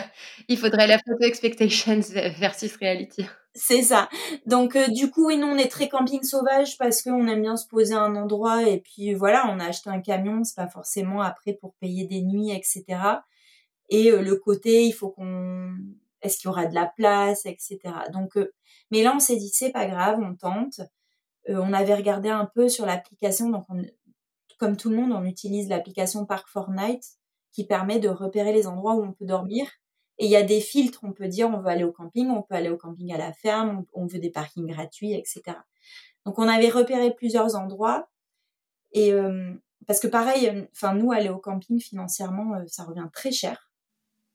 il faudrait la photo expectations versus reality. C'est ça. Donc, euh, du coup, oui, nous, on est très camping sauvage parce qu'on aime bien se poser à un endroit et puis voilà, on a acheté un camion, c'est pas forcément après pour payer des nuits, etc. Et le côté, il faut qu'on est-ce qu'il y aura de la place, etc. Donc, euh, mais là, on s'est dit, c'est pas grave, on tente. Euh, on avait regardé un peu sur l'application, donc comme tout le monde, on utilise l'application Park Night qui permet de repérer les endroits où on peut dormir. Et il y a des filtres, on peut dire on veut aller au camping, on peut aller au camping à la ferme, on, veut des parkings gratuits, etc. Donc on avait repéré plusieurs endroits. Et euh, parce que pareil, enfin nous aller au camping financièrement, ça revient très cher.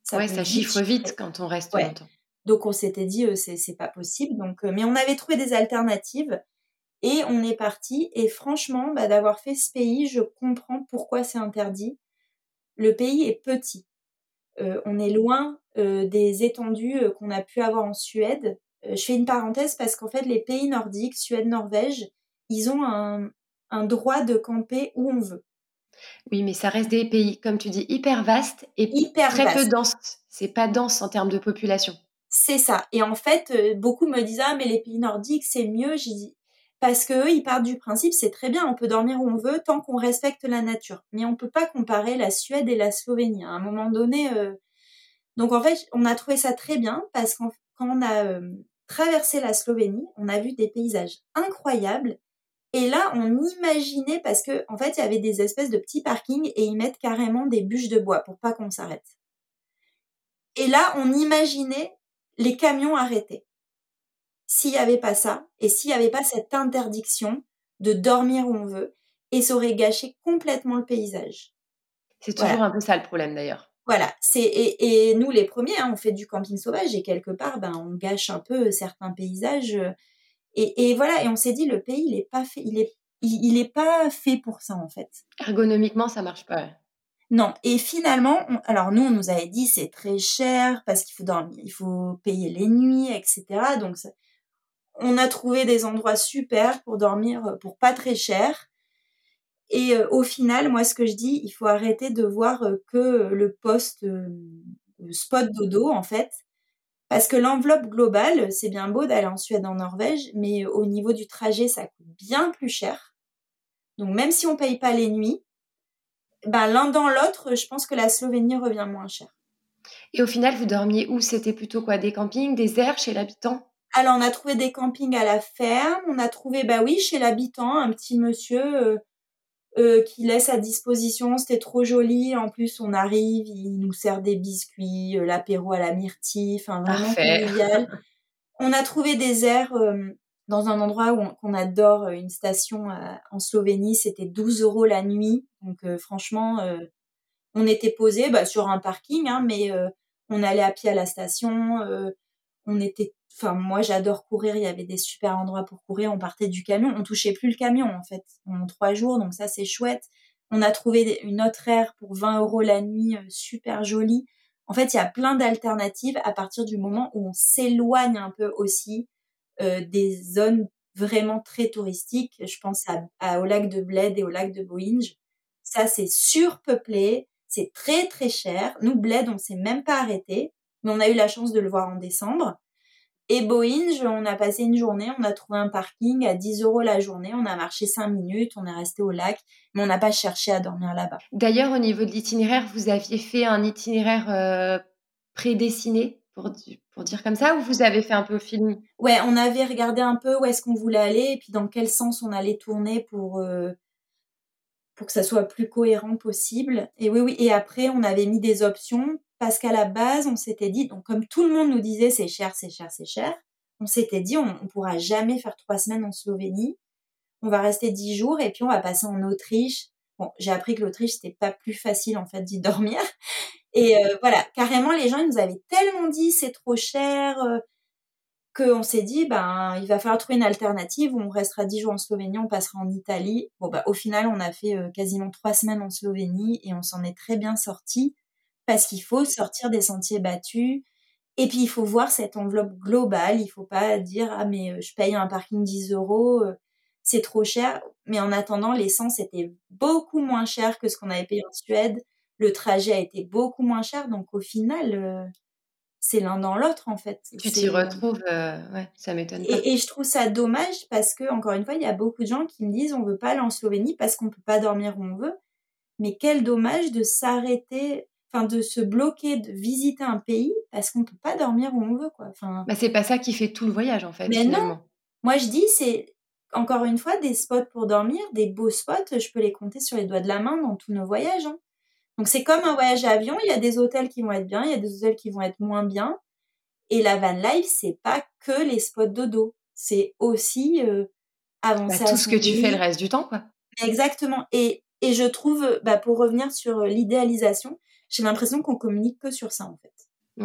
Ça ça chiffre vite quand on reste longtemps. Donc on s'était dit euh, c'est pas possible. Donc euh, mais on avait trouvé des alternatives et on est parti. Et franchement, bah, d'avoir fait ce pays, je comprends pourquoi c'est interdit. Le pays est petit. Euh, on est loin des étendues qu'on a pu avoir en Suède. je fais une parenthèse parce qu'en fait les pays nordiques, Suède, Norvège, ils ont un droit de camper où on veut. Oui, mais ça reste des pays, comme tu dis, hyper vastes et hyper très peu denses. C'est pas dense en termes de population. C'est ça. Et en fait, euh, beaucoup me disent ah mais les pays nordiques c'est mieux. Parce que ils partent du principe c'est très bien, on peut dormir où on veut tant qu'on respecte la nature. Mais on peut pas comparer la Suède et la Slovénie. À un moment donné, euh, donc en fait, on a trouvé ça très bien parce qu'en quand on a euh, traversé la Slovénie, on a vu des paysages incroyables et là, on imaginait, parce que en fait, il y avait des espèces de petits parkings et ils mettent carrément des bûches de bois pour pas qu'on s'arrête. Et là, on imaginait les camions arrêtés. S'il n'y avait pas ça, et s'il n'y avait pas cette interdiction de dormir où on veut, et ça aurait gâché complètement le paysage. C'est toujours un peu ça le problème d'ailleurs. Voilà, c'est et, nous les premiers, hein, on fait du camping sauvage et quelque part, ben on gâche un peu certains paysages euh, et, voilà, et on s'est dit, le pays, il est pas fait, il est, il, est pas fait pour ça, en fait. Ergonomiquement, ça marche pas. Non. Et finalement, alors nous, on nous avait dit, c'est très cher parce qu'il faut dormir, il faut payer les nuits, etc. Donc, on a trouvé des endroits super pour dormir euh, pour pas très cher. Et euh, au final, moi, ce que je dis, il faut arrêter de voir euh, que le poste, spot dodo, en fait. Parce que l'enveloppe globale, c'est bien beau d'aller en Suède, en Norvège, mais au niveau du trajet, ça coûte bien plus cher. Donc même si on paye pas les nuits, ben, l'un dans l'autre, je pense que la Slovénie revient moins cher. Et au final, vous dormiez où? C'était plutôt quoi? Des campings, des airs chez l'habitant? Alors on a trouvé des campings à la ferme, on a trouvé, bah oui, chez l'habitant, un petit monsieur euh, euh, qui laisse à disposition. C'était trop joli. En plus, on arrive, il nous sert des biscuits, euh, l'apéro à la myrtille, enfin vraiment convivial. on a trouvé des airs euh, dans un endroit où on, qu'on adore, une station en Slovénie, c'était 12 euros la nuit. Donc franchement, on était posé bah, sur un parking, hein, mais on allait à pied à la station. on était, enfin moi j'adore courir. Il y avait des super endroits pour courir. On partait du camion, on touchait plus le camion en fait en trois jours, donc ça c'est chouette. On a trouvé une autre aire pour 20 euros la nuit, super jolie. En fait, il y a plein d'alternatives à partir du moment où on s'éloigne un peu aussi euh, des zones vraiment très touristiques. Je pense à, au lac de Bled et au lac de Boinge. Ça, c'est surpeuplé, c'est très très cher. Nous, Bled, on s'est même pas arrêté, mais on a eu la chance de le voir en décembre. Et Boinge, on a passé une journée, on a trouvé un parking à 10 euros la journée, on a marché 5 minutes, on est resté au lac, mais on n'a pas cherché à dormir là-bas. D'ailleurs, au niveau de l'itinéraire, vous aviez fait un itinéraire euh, prédessiné pour, pour dire comme ça, ou vous avez fait un peu film Ouais, on avait regardé un peu où est-ce qu'on voulait aller et puis dans quel sens on allait tourner pour, euh, pour que ça soit plus cohérent possible. Et oui, oui, et après, on avait mis des options parce qu'à la base, on s'était dit, donc comme tout le monde nous disait c'est cher, c'est cher, c'est cher, on s'était dit on, ne pourra jamais faire trois semaines en Slovénie. On va rester dix jours et puis on va passer en Autriche. Bon, j'ai appris que l'Autriche c'était pas plus facile en fait d'y [LAUGHS] dormir. Et euh, voilà, carrément, les gens, nous avaient tellement dit c'est trop cher euh, qu'on s'est dit, ben, il va falloir trouver une alternative on restera dix jours en Slovénie, on passera en Italie. Bon, bah, au final, on a fait euh, quasiment trois semaines en Slovénie et on s'en est très bien sorti parce qu'il faut sortir des sentiers battus. Et puis, il faut voir cette enveloppe globale. Il faut pas dire, ah, mais je paye un parking 10 euros, c'est trop cher. Mais en attendant, l'essence était beaucoup moins cher que ce qu'on avait payé en Suède le trajet a été beaucoup moins cher. Donc au final, euh, c'est l'un dans l'autre en fait. Tu t'y retrouves, euh, ouais, ça m'étonne pas. Et, je trouve ça dommage parce que encore une fois, il y a beaucoup de gens qui me disent on veut pas aller en Slovénie parce qu'on peut pas dormir où on veut. Mais quel dommage de s'arrêter, enfin de se bloquer, de visiter un pays parce qu'on peut pas dormir où on veut quoi. Enfin. Bah c'est pas ça qui fait tout le voyage en fait. Mais non. Moi je dis c'est encore une fois des spots pour dormir, des beaux spots. Je peux les compter sur les doigts de la main dans tous nos voyages. Hein. Donc c'est comme un voyage à avion, il y a des hôtels qui vont être bien, il y a des hôtels qui vont être moins bien. Et la van life, c'est pas que les spots dodo, c'est aussi euh, avancer bah, tout ce que tu fais le reste du temps, quoi. Exactement. Et, et je trouve, bah, pour revenir sur euh, l'idéalisation, j'ai l'impression qu'on communique que sur ça en fait.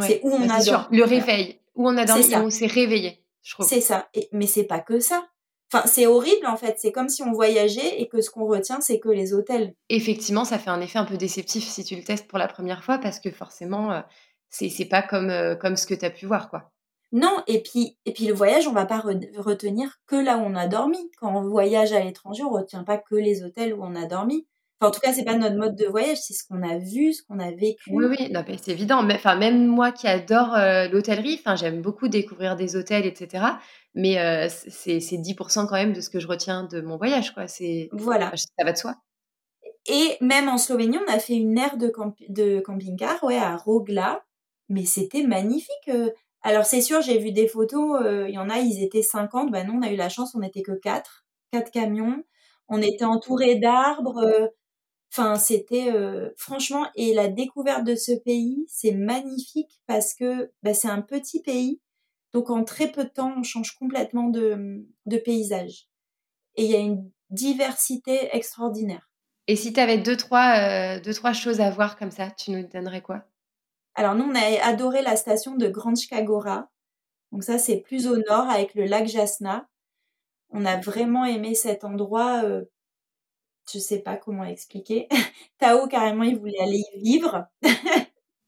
C'est où on bah, a dormi. Le réveil, où on a dormi où on s'est réveillé. C'est ça. Et, mais c'est pas que ça. Enfin, c'est horrible en fait. C'est comme si on voyageait et que ce qu'on retient, c'est que les hôtels. Effectivement, ça fait un effet un peu déceptif si tu le testes pour la première fois parce que forcément, euh, c'est pas comme, euh, comme ce que tu as pu voir, quoi. Non, et puis, et puis le voyage, on va pas retenir que là où on a dormi. Quand on voyage à l'étranger, on retient pas que les hôtels où on a dormi en tout cas, c'est pas notre mode de voyage, c'est ce qu'on a vu, ce qu'on a vécu. Oui, oui, c'est évident. Mais, enfin, même moi qui adore euh, l'hôtellerie, enfin, j'aime beaucoup découvrir des hôtels, etc. Mais euh, c'est 10% quand même de ce que je retiens de mon voyage, quoi. C'est voilà, ça va de soi. Et même en Slovénie, on a fait une aire de, de camping-car, ouais, à Rogla, mais c'était magnifique. Euh. Alors c'est sûr, j'ai vu des photos, il y en a, ils étaient 50, bah non, on a eu la chance, on n'était que 4, 4 camions. On était entouré d'arbres, Enfin, c'était euh, franchement et la découverte de ce pays, c'est magnifique parce que bah, c'est un petit pays, donc en très peu de temps, on change complètement de, de paysage et il y a une diversité extraordinaire. Et si tu avais deux trois, euh, deux, trois choses à voir comme ça, tu nous donnerais quoi? Alors nous, on a adoré la station de Granjka Gora. Donc ça, c'est plus au nord avec le lac Jasna. On a vraiment aimé cet endroit euh, je sais pas comment expliquer. [LAUGHS] Tao, carrément, il voulait aller y vivre. [LAUGHS]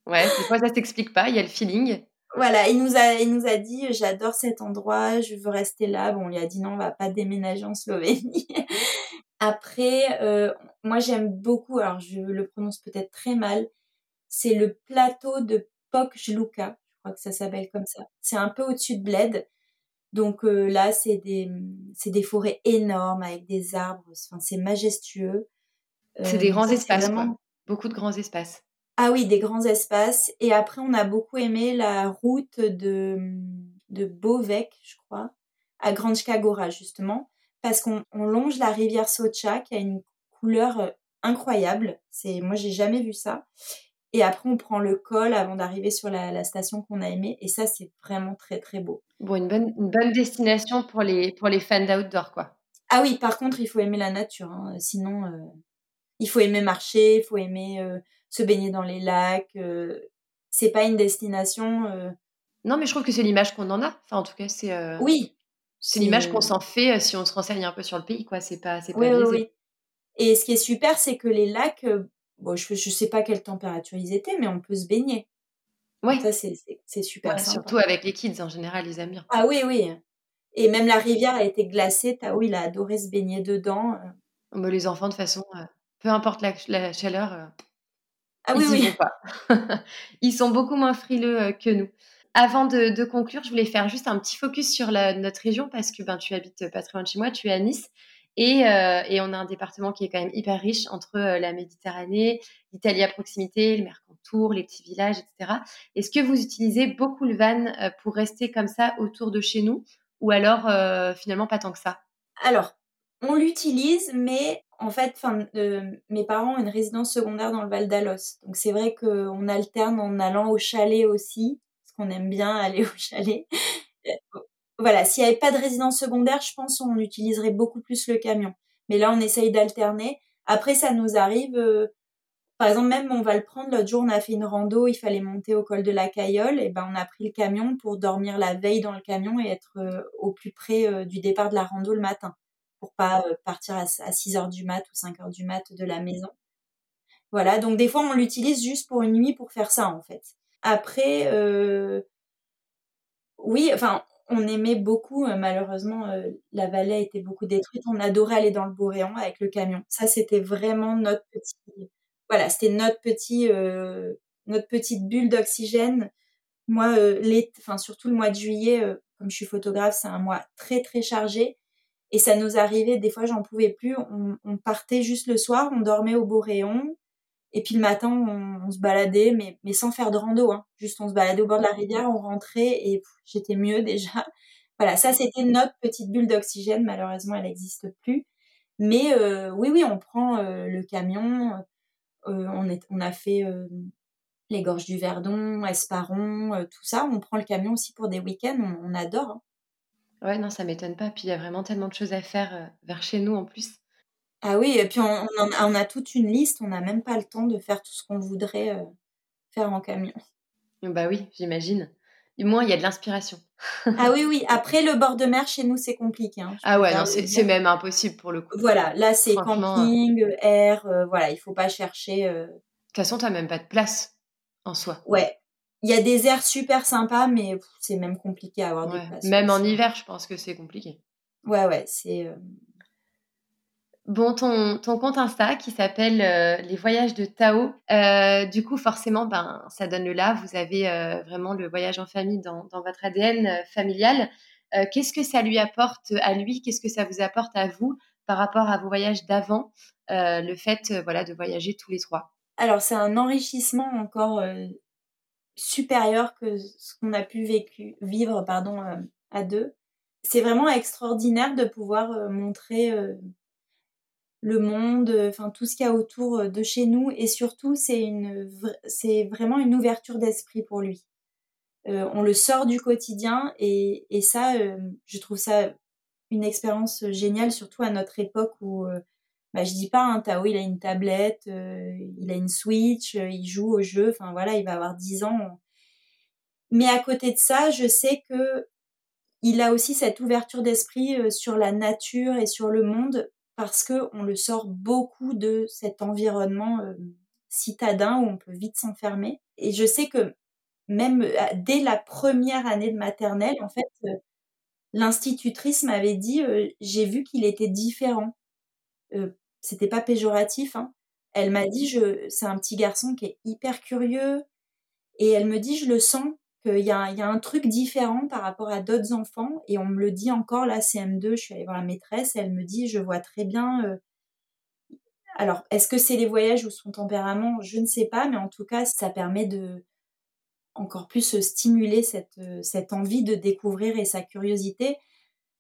ouais, des fois, ça s'explique pas, il y a le feeling. Voilà, il nous a, il nous a dit, j'adore cet endroit, je veux rester là. Bon, on lui a dit non, on va pas déménager en Slovénie. [LAUGHS] Après, euh, moi, j'aime beaucoup, alors je le prononce peut-être très mal, c'est le plateau de Pokjluka, je crois que ça s'appelle comme ça. C'est un peu au-dessus de Bled. Donc euh, là, c'est des, c'est des forêts énormes avec des arbres. Enfin, c'est majestueux. c'est des euh, grands espaces, Beaucoup de grands espaces. Ah oui, des grands espaces. Et après, on a beaucoup aimé la route de, de Beauvec, je crois, à Granjka Gora, justement, parce qu'on longe la rivière Socha, qui a une couleur euh, incroyable. C'est, moi, j'ai jamais vu ça. Et après, on prend le col avant d'arriver sur la, station qu'on a aimée. Et ça, c'est vraiment très, très beau. Bon, une bonne, une bonne destination pour les, pour les fans d'outdoor, quoi. Ah oui, par contre, il faut aimer la nature. Hein. Sinon, euh, il faut aimer marcher, il faut aimer euh, se baigner dans les lacs. Euh, c'est pas une destination. Non, mais je trouve que c'est l'image qu'on en a. Enfin, en tout cas, c'est. Oui. C'est l'image qu'on s'en fait si on se renseigne un peu sur le pays, quoi. C'est pas, c'est pas oui, oui, oui. Et ce qui est super, c'est que les lacs, bon, je, je sais pas quelle température ils étaient, mais on peut se baigner. Oui. Ça, c'est super Surtout avec les kids, en général, ils aiment bien. Ah oui, oui. Et même la rivière a été glacée. Tao, il a adoré se baigner dedans. Mais les enfants, de façon, euh, peu importe la, chaleur, euh, ah, oui, oui. vont pas. [LAUGHS] ils sont beaucoup moins frileux euh, que nous. Avant de, conclure, je voulais faire juste un petit focus sur la, notre région parce que ben, tu habites pas très loin de chez moi, tu es à Nice. Et, et, on a un département qui est quand même hyper riche entre la Méditerranée, l'Italie à proximité, le Mercantour, les petits villages, etc. Est-ce que vous utilisez beaucoup le van pour rester comme ça autour de chez nous ou alors euh, finalement pas tant que ça? Alors, on l'utilise, mais en fait, euh, mes parents ont une résidence secondaire dans le Val d'Alos. Donc c'est vrai qu'on alterne en allant au chalet aussi, parce qu'on aime bien aller au chalet. Euh, voilà, s'il n'y avait pas de résidence secondaire, je pense qu'on utiliserait beaucoup plus le camion. Mais là, on essaye d'alterner. Après, ça nous arrive, par exemple, même on va le prendre, l'autre jour on a fait une rando, il fallait monter au col de la Cayolle, et ben on a pris le camion pour dormir la veille dans le camion et être euh, au plus près euh, du départ de la rando le matin, pour pas euh, partir à, 6 heures du mat ou 5 heures du mat de la maison. Voilà, donc des fois on l'utilise juste pour une nuit pour faire ça en fait. Après, oui, enfin, on aimait beaucoup, malheureusement, la vallée été beaucoup détruite. On adorait aller dans le Boréan avec le camion. Ça, c'était vraiment notre petit, voilà, c'était notre petit, euh, notre petite bulle d'oxygène. Moi, euh, enfin surtout le mois de juillet, euh, comme je suis photographe, c'est un mois très très chargé. Et ça nous arrivait, des fois, j'en pouvais plus. On, partait juste le soir, on dormait au rayon. Et puis le matin, on, se baladait, mais, mais sans faire de rando. Hein. Juste, on se baladait au bord de la rivière, on rentrait et j'étais mieux [LAUGHS] déjà. Voilà, ça, c'était notre petite bulle d'oxygène. Malheureusement, elle n'existe plus. Mais oui, oui, on prend le camion. Euh, on, est, on a fait euh, les gorges du Verdon, Esparon, euh, tout ça. On prend le camion aussi pour des week-ends, on, adore. Hein. Ouais, non, ça m'étonne pas. Puis il y a vraiment tellement de choses à faire vers chez nous en plus. Ah oui, et puis on, on, a, toute une liste, on n'a même pas le temps de faire tout ce qu'on voudrait faire en camion. Bah oui, j'imagine. Du moins, il y a de l'inspiration. [LAUGHS] ah oui, oui. Après, le bord de mer, chez nous, c'est compliqué. Hein, ah ouais, non, c'est même impossible pour le coup. Voilà, là, c'est camping, air, euh, voilà, il faut pas chercher. Euh. De toute façon, tu n'as même pas de place en soi. Ouais. Il y a des airs super sympas, mais c'est même compliqué à avoir des places. Même en hiver, je pense que c'est compliqué. Ouais, ouais, c'est. Euh, Bon, ton, ton compte Insta qui s'appelle euh, Les Voyages de Tao, euh, du coup, forcément, ben, ça donne le là. Vous avez euh, vraiment le voyage en famille dans, dans votre ADN familial. Qu'est-ce que ça lui apporte à lui? Qu'est-ce que ça vous apporte à vous par rapport à vos voyages d'avant Le fait voilà, de voyager tous les trois? Alors, c'est un enrichissement encore supérieur que ce qu'on a pu vivre pardon, à deux. C'est vraiment extraordinaire de pouvoir montrer le monde, euh, enfin tout ce qu'il y a autour euh, de chez nous et surtout c'est une c'est vraiment une ouverture d'esprit pour lui. Euh, on le sort du quotidien et, et ça je trouve ça une expérience géniale surtout à notre époque où bah, je dis pas hein, Tao il a une tablette, il a une Switch, il joue au jeu, enfin voilà, il va avoir 10 ans. Mais à côté de ça, je sais que il a aussi cette ouverture d'esprit sur la nature et sur le monde parce que on le sort beaucoup de cet environnement euh, citadin où on peut vite s'enfermer. Et je sais que même euh, dès la première année de maternelle, en fait, euh, l'institutrice m'avait dit j'ai vu qu'il était différent. C'était pas péjoratif. Hein. Elle m'a dit c'est un petit garçon qui est hyper curieux et elle me dit je le sens qu'il y, a, un truc différent par rapport à d'autres enfants. Et on me le dit encore, là, CM2, je suis allée voir la maîtresse, elle me dit, je vois très bien. Euh, alors, est-ce que c'est les voyages ou son tempérament? Je ne sais pas, mais en tout cas, ça permet de encore plus stimuler cette, euh, cette envie de découvrir et sa curiosité.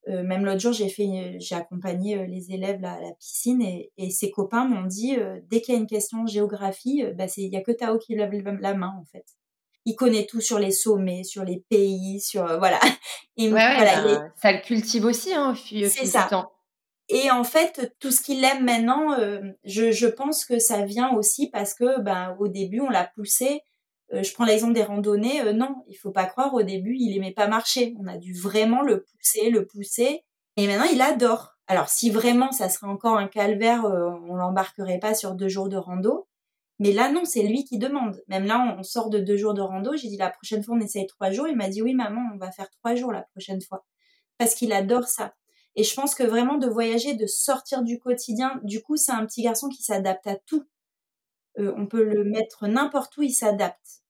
même l'autre jour, j'ai accompagné les élèves à la piscine et, ses copains m'ont dit dès qu'il y a une question géographie, bah il y a que Tao qui lève la main en fait. Il connaît tout sur les sommets, sur les pays, sur voilà. [LAUGHS] Et voilà, ben, ça le cultive aussi hein, au fil, du temps. Et en fait, tout ce qu'il aime maintenant, je, je, pense que ça vient aussi parce que ben au début on l'a poussé euh, je prends l'exemple des randonnées. Euh, non, il faut pas croire. Au début, il aimait pas marcher. On a dû vraiment le pousser, le pousser. Et maintenant, il adore. Alors, si vraiment ça serait encore un calvaire, euh, on l'embarquerait pas sur deux jours de rando. Mais là, non, c'est lui qui demande. Même là, on sort de deux jours de rando. J'ai dit la prochaine fois, on essaye trois jours. Il m'a dit oui, maman, on va faire trois jours la prochaine fois. Parce qu'il adore ça. Et je pense que vraiment de voyager, de sortir du quotidien, du coup, c'est un petit garçon qui s'adapte à tout. on peut le mettre n'importe où, il s'adapte.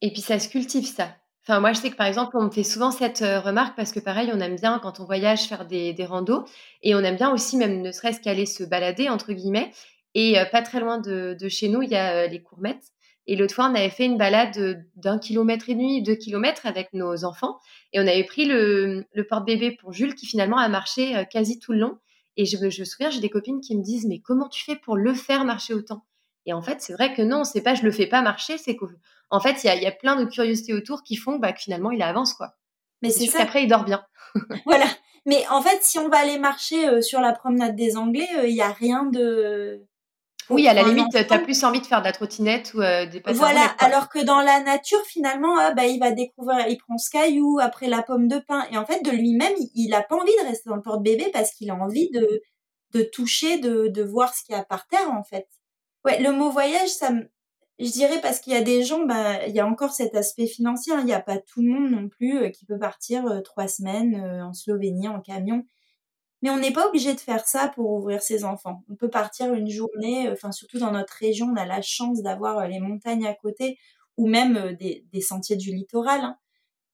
Et puis ça se cultive ça. Enfin, moi, je sais que par exemple, on me fait souvent cette euh, remarque parce que pareil, on aime bien quand on voyage faire des, des randos et on aime bien aussi même ne serait-ce qu'aller se balader entre guillemets. Et euh, pas très loin de, de, chez nous, il y a euh, les Courmettes. Et l'autre fois, on avait fait une balade d'un kilomètre et demi, deux kilomètres avec nos enfants. Et on avait pris le, le porte-bébé pour Jules qui finalement a marché quasi tout le long. Et je, je me souviens, j'ai des copines qui me disent, mais comment tu fais pour le faire marcher autant? Et en fait, c'est vrai que non, c'est pas je le fais pas marcher, c'est que en fait, il y a, plein de curiosités autour qui font bah, que finalement, il avance, quoi. Mais c'est ça. Après, il dort bien. [LAUGHS] [LAUGHS] voilà. Mais en fait, si on va aller marcher euh, sur la promenade des Anglais, euh, il n'y a rien de. Oui, à la limite, tu as plus envie de faire de la trottinette ou euh, des Voilà, alors que dans la nature, finalement, ah, bah, il va découvrir, il prend ce caillou, après la pomme de pin. Et en fait, de lui-même, il n'a pas envie de rester dans le porte-bébé parce qu'il a envie de, de toucher, de, de voir ce qu'il y a par terre, en fait. Ouais, le mot voyage, ça me, je dirais parce qu'il y a des gens, bah, il y a encore cet aspect financier. Hein. Il n'y a pas tout le monde non plus euh, qui peut partir euh, trois semaines euh, en Slovénie en camion. Mais on n'est pas obligé de faire ça pour ouvrir ses enfants. On peut partir une journée, enfin surtout dans notre région, on a la chance d'avoir les montagnes à côté ou même des, sentiers du littoral. Hein.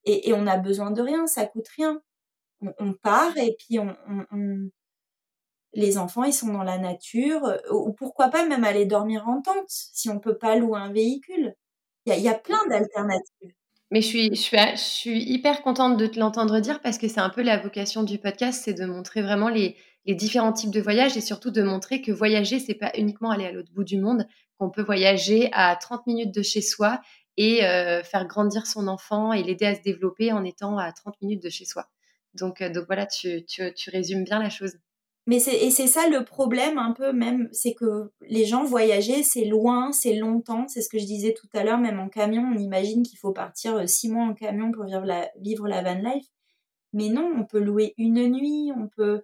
Et, on a besoin de rien, ça coûte rien. On, part et puis on, les enfants, ils sont dans la nature, euh, ou pourquoi pas même aller dormir en tente, si on peut pas louer un véhicule. Il y a, plein d'alternatives. Mais je suis, je, suis, je suis hyper contente de te l'entendre dire parce que c'est un peu la vocation du podcast, c'est de montrer vraiment les, les, différents types de voyages et surtout de montrer que voyager, c'est pas uniquement aller à l'autre bout du monde, qu'on peut voyager à 30 minutes de chez soi et euh, faire grandir son enfant et l'aider à se développer en étant à 30 minutes de chez soi. Donc, euh, donc voilà, tu, tu, tu résumes bien la chose. Mais c'est, et c'est ça le problème un peu même, c'est que les gens voyager, c'est loin, c'est longtemps, c'est ce que je disais tout à l'heure, même en camion, on imagine qu'il faut partir euh, six mois en camion pour vivre la, vivre la van life. Mais non, on peut louer une nuit, on peut,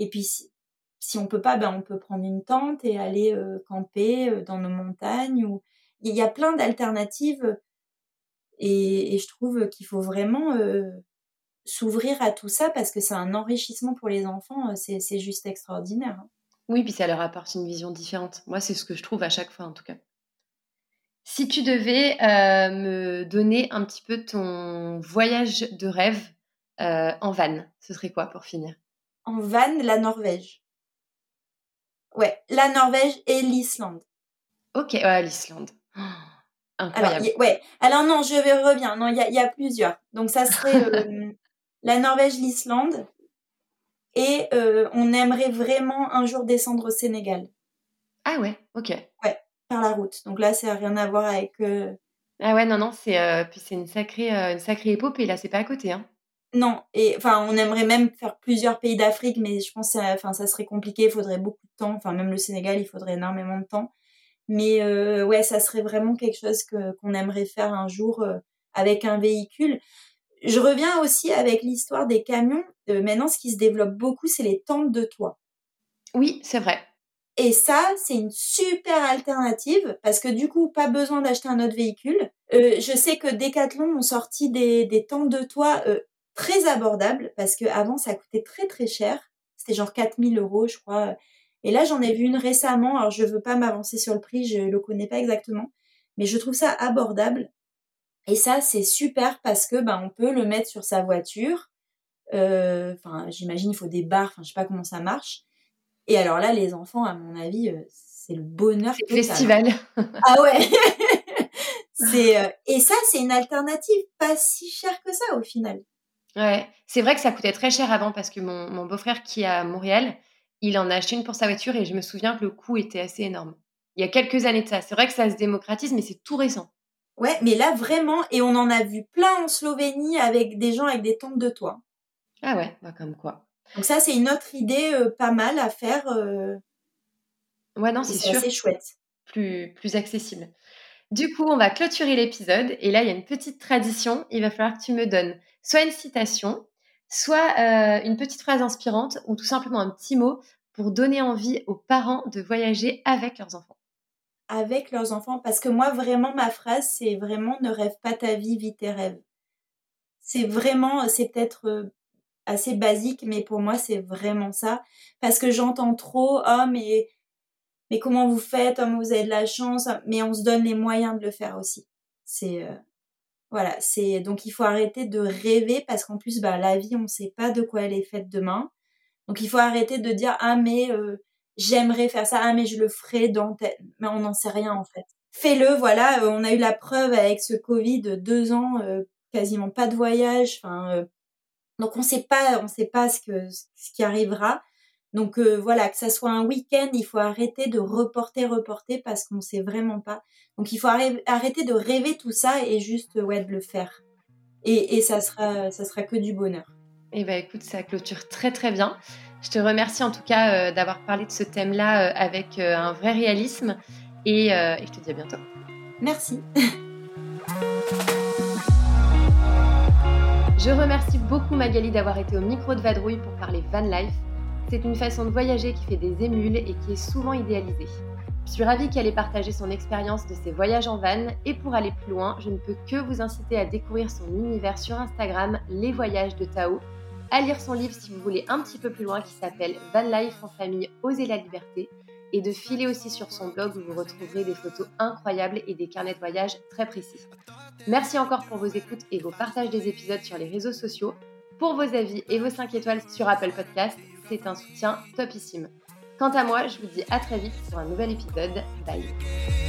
et puis si, si on peut pas, ben on peut prendre une tente et aller euh, camper euh, dans nos montagnes. Ou... Il y a plein d'alternatives et, et je trouve qu'il faut vraiment s'ouvrir à tout ça parce que c'est un enrichissement pour les enfants, euh, c'est juste extraordinaire. Hein. Oui, puis ça leur apporte une vision différente. Moi, c'est ce que je trouve à chaque fois, en tout cas. Si tu devais euh, me donner un petit peu ton voyage de rêve euh, en van, ce serait quoi pour finir? En van, la Norvège. Ouais, la Norvège et l'Islande. Ok, ouais, l'Islande. [GASPS] Oh, incroyable. Alors, ouais. Alors non, je vais reviens. Non, il y, y, a plusieurs. Donc ça serait [LAUGHS] la Norvège, l'Islande. Et euh, on aimerait vraiment un jour descendre au Sénégal. Ah ouais, ok. Ouais, par la route. Donc là, ça n'a rien à voir avec. Euh, ah ouais, non, non, c'est euh, c'est une sacrée, une sacrée épopée. Là, c'est pas à côté, hein. Non, et enfin, on aimerait même faire plusieurs pays d'Afrique, mais je pense, enfin, ça serait compliqué. Il faudrait beaucoup de temps. Enfin, même le Sénégal, il faudrait énormément de temps. Mais ouais, ça serait vraiment quelque chose que qu'on aimerait faire un jour avec un véhicule. Je reviens aussi avec l'histoire des camions. Euh, maintenant, ce qui se développe beaucoup, c'est les tentes de toit. Oui, c'est vrai. Et ça, c'est une super alternative parce que du coup, pas besoin d'acheter un autre véhicule. Euh, je sais que Decathlon ont sorti des, des tentes de toit euh, très abordables parce qu'avant, ça coûtait très très cher. C'était genre 4000 euros, je crois. Et là, j'en ai vu une récemment. Alors, je veux pas m'avancer sur le prix, je le connais pas exactement. Mais je trouve ça abordable. Et ça, c'est super parce que ben, on peut le mettre sur sa voiture. Euh, enfin, j'imagine il faut des barres. Enfin, je sais pas comment ça marche. Et alors là, les enfants, à mon avis, euh, c'est le bonheur. C'est le festival. ah ouais. [LAUGHS] c'est euh, et ça, c'est une alternative pas si chère que ça au final. Ouais, c'est vrai que ça coûtait très cher avant parce que mon, mon beau-frère qui est à Montréal, il en a acheté une pour sa voiture et je me souviens que le coût était assez énorme. Il y a quelques années de ça. C'est vrai que ça se démocratise, mais c'est tout récent. Ouais, mais là vraiment, et on en a vu plein en Slovénie avec des gens avec des tentes de toit. Ah ouais, bah comme quoi. Donc ça, c'est une autre idée euh, pas mal à faire. euh, Ouais, non, c'est c'est sûr. assez chouette. plus, plus accessible. Du coup, on va clôturer l'épisode. Et là, il y a une petite tradition. Il va falloir que tu me donnes soit une citation, soit euh, une petite phrase inspirante ou tout simplement un petit mot pour donner envie aux parents de voyager avec leurs enfants. Avec leurs enfants, parce que moi, vraiment, ma phrase, c'est vraiment ne rêve pas ta vie, vis tes rêves. C'est vraiment, c'est peut-être euh, assez basique, mais pour moi, c'est vraiment ça. Parce que j'entends trop, oh, mais, mais comment vous faites, oh, vous avez de la chance, mais on se donne les moyens de le faire aussi. C'est, euh, voilà, c'est, donc il faut arrêter de rêver parce qu'en plus, bah, la vie, on ne sait pas de quoi elle est faite demain. Donc il faut arrêter de dire, ah, mais euh, j'aimerais faire ça, ah, mais je le ferai dans tel... Mais on n'en sait rien, en fait. Fais-le, voilà, euh, on a eu la preuve avec ce Covid, deux ans, euh, quasiment pas de voyage, enfin, euh, donc on sait pas, on sait pas ce que ce qui arrivera. Donc euh, voilà, que ça soit un week-end, il faut arrêter de reporter, reporter parce qu'on sait vraiment pas. Donc il faut arrê- arrêter de rêver tout ça et juste ouais de le faire. Et, et ça sera ça sera que du bonheur. Eh ben, écoute, ça clôture très très bien. Je te remercie en tout cas euh, d'avoir parlé de ce thème-là euh, avec euh, un vrai réalisme. Et, et je te dis à bientôt. Merci. [LAUGHS] Je remercie beaucoup Magali d'avoir été au micro de Vadrouille pour parler van life. C'est une façon de voyager qui fait des émules et qui est souvent idéalisée. Je suis ravie qu'elle ait partagé son expérience de ses voyages en van et pour aller plus loin, je ne peux que vous inciter à découvrir son univers sur Instagram, Les Voyages de Tao, à lire son livre si vous voulez un petit peu plus loin qui s'appelle Van Life en famille, oser la liberté, et de filer aussi sur son blog où vous retrouverez des photos incroyables et des carnets de voyage très précis. Merci encore pour vos écoutes et vos partages des épisodes sur les réseaux sociaux. Pour vos avis et vos 5 étoiles sur Apple Podcast, c'est un soutien topissime. Quant à moi, je vous dis à très vite pour un nouvel épisode. Bye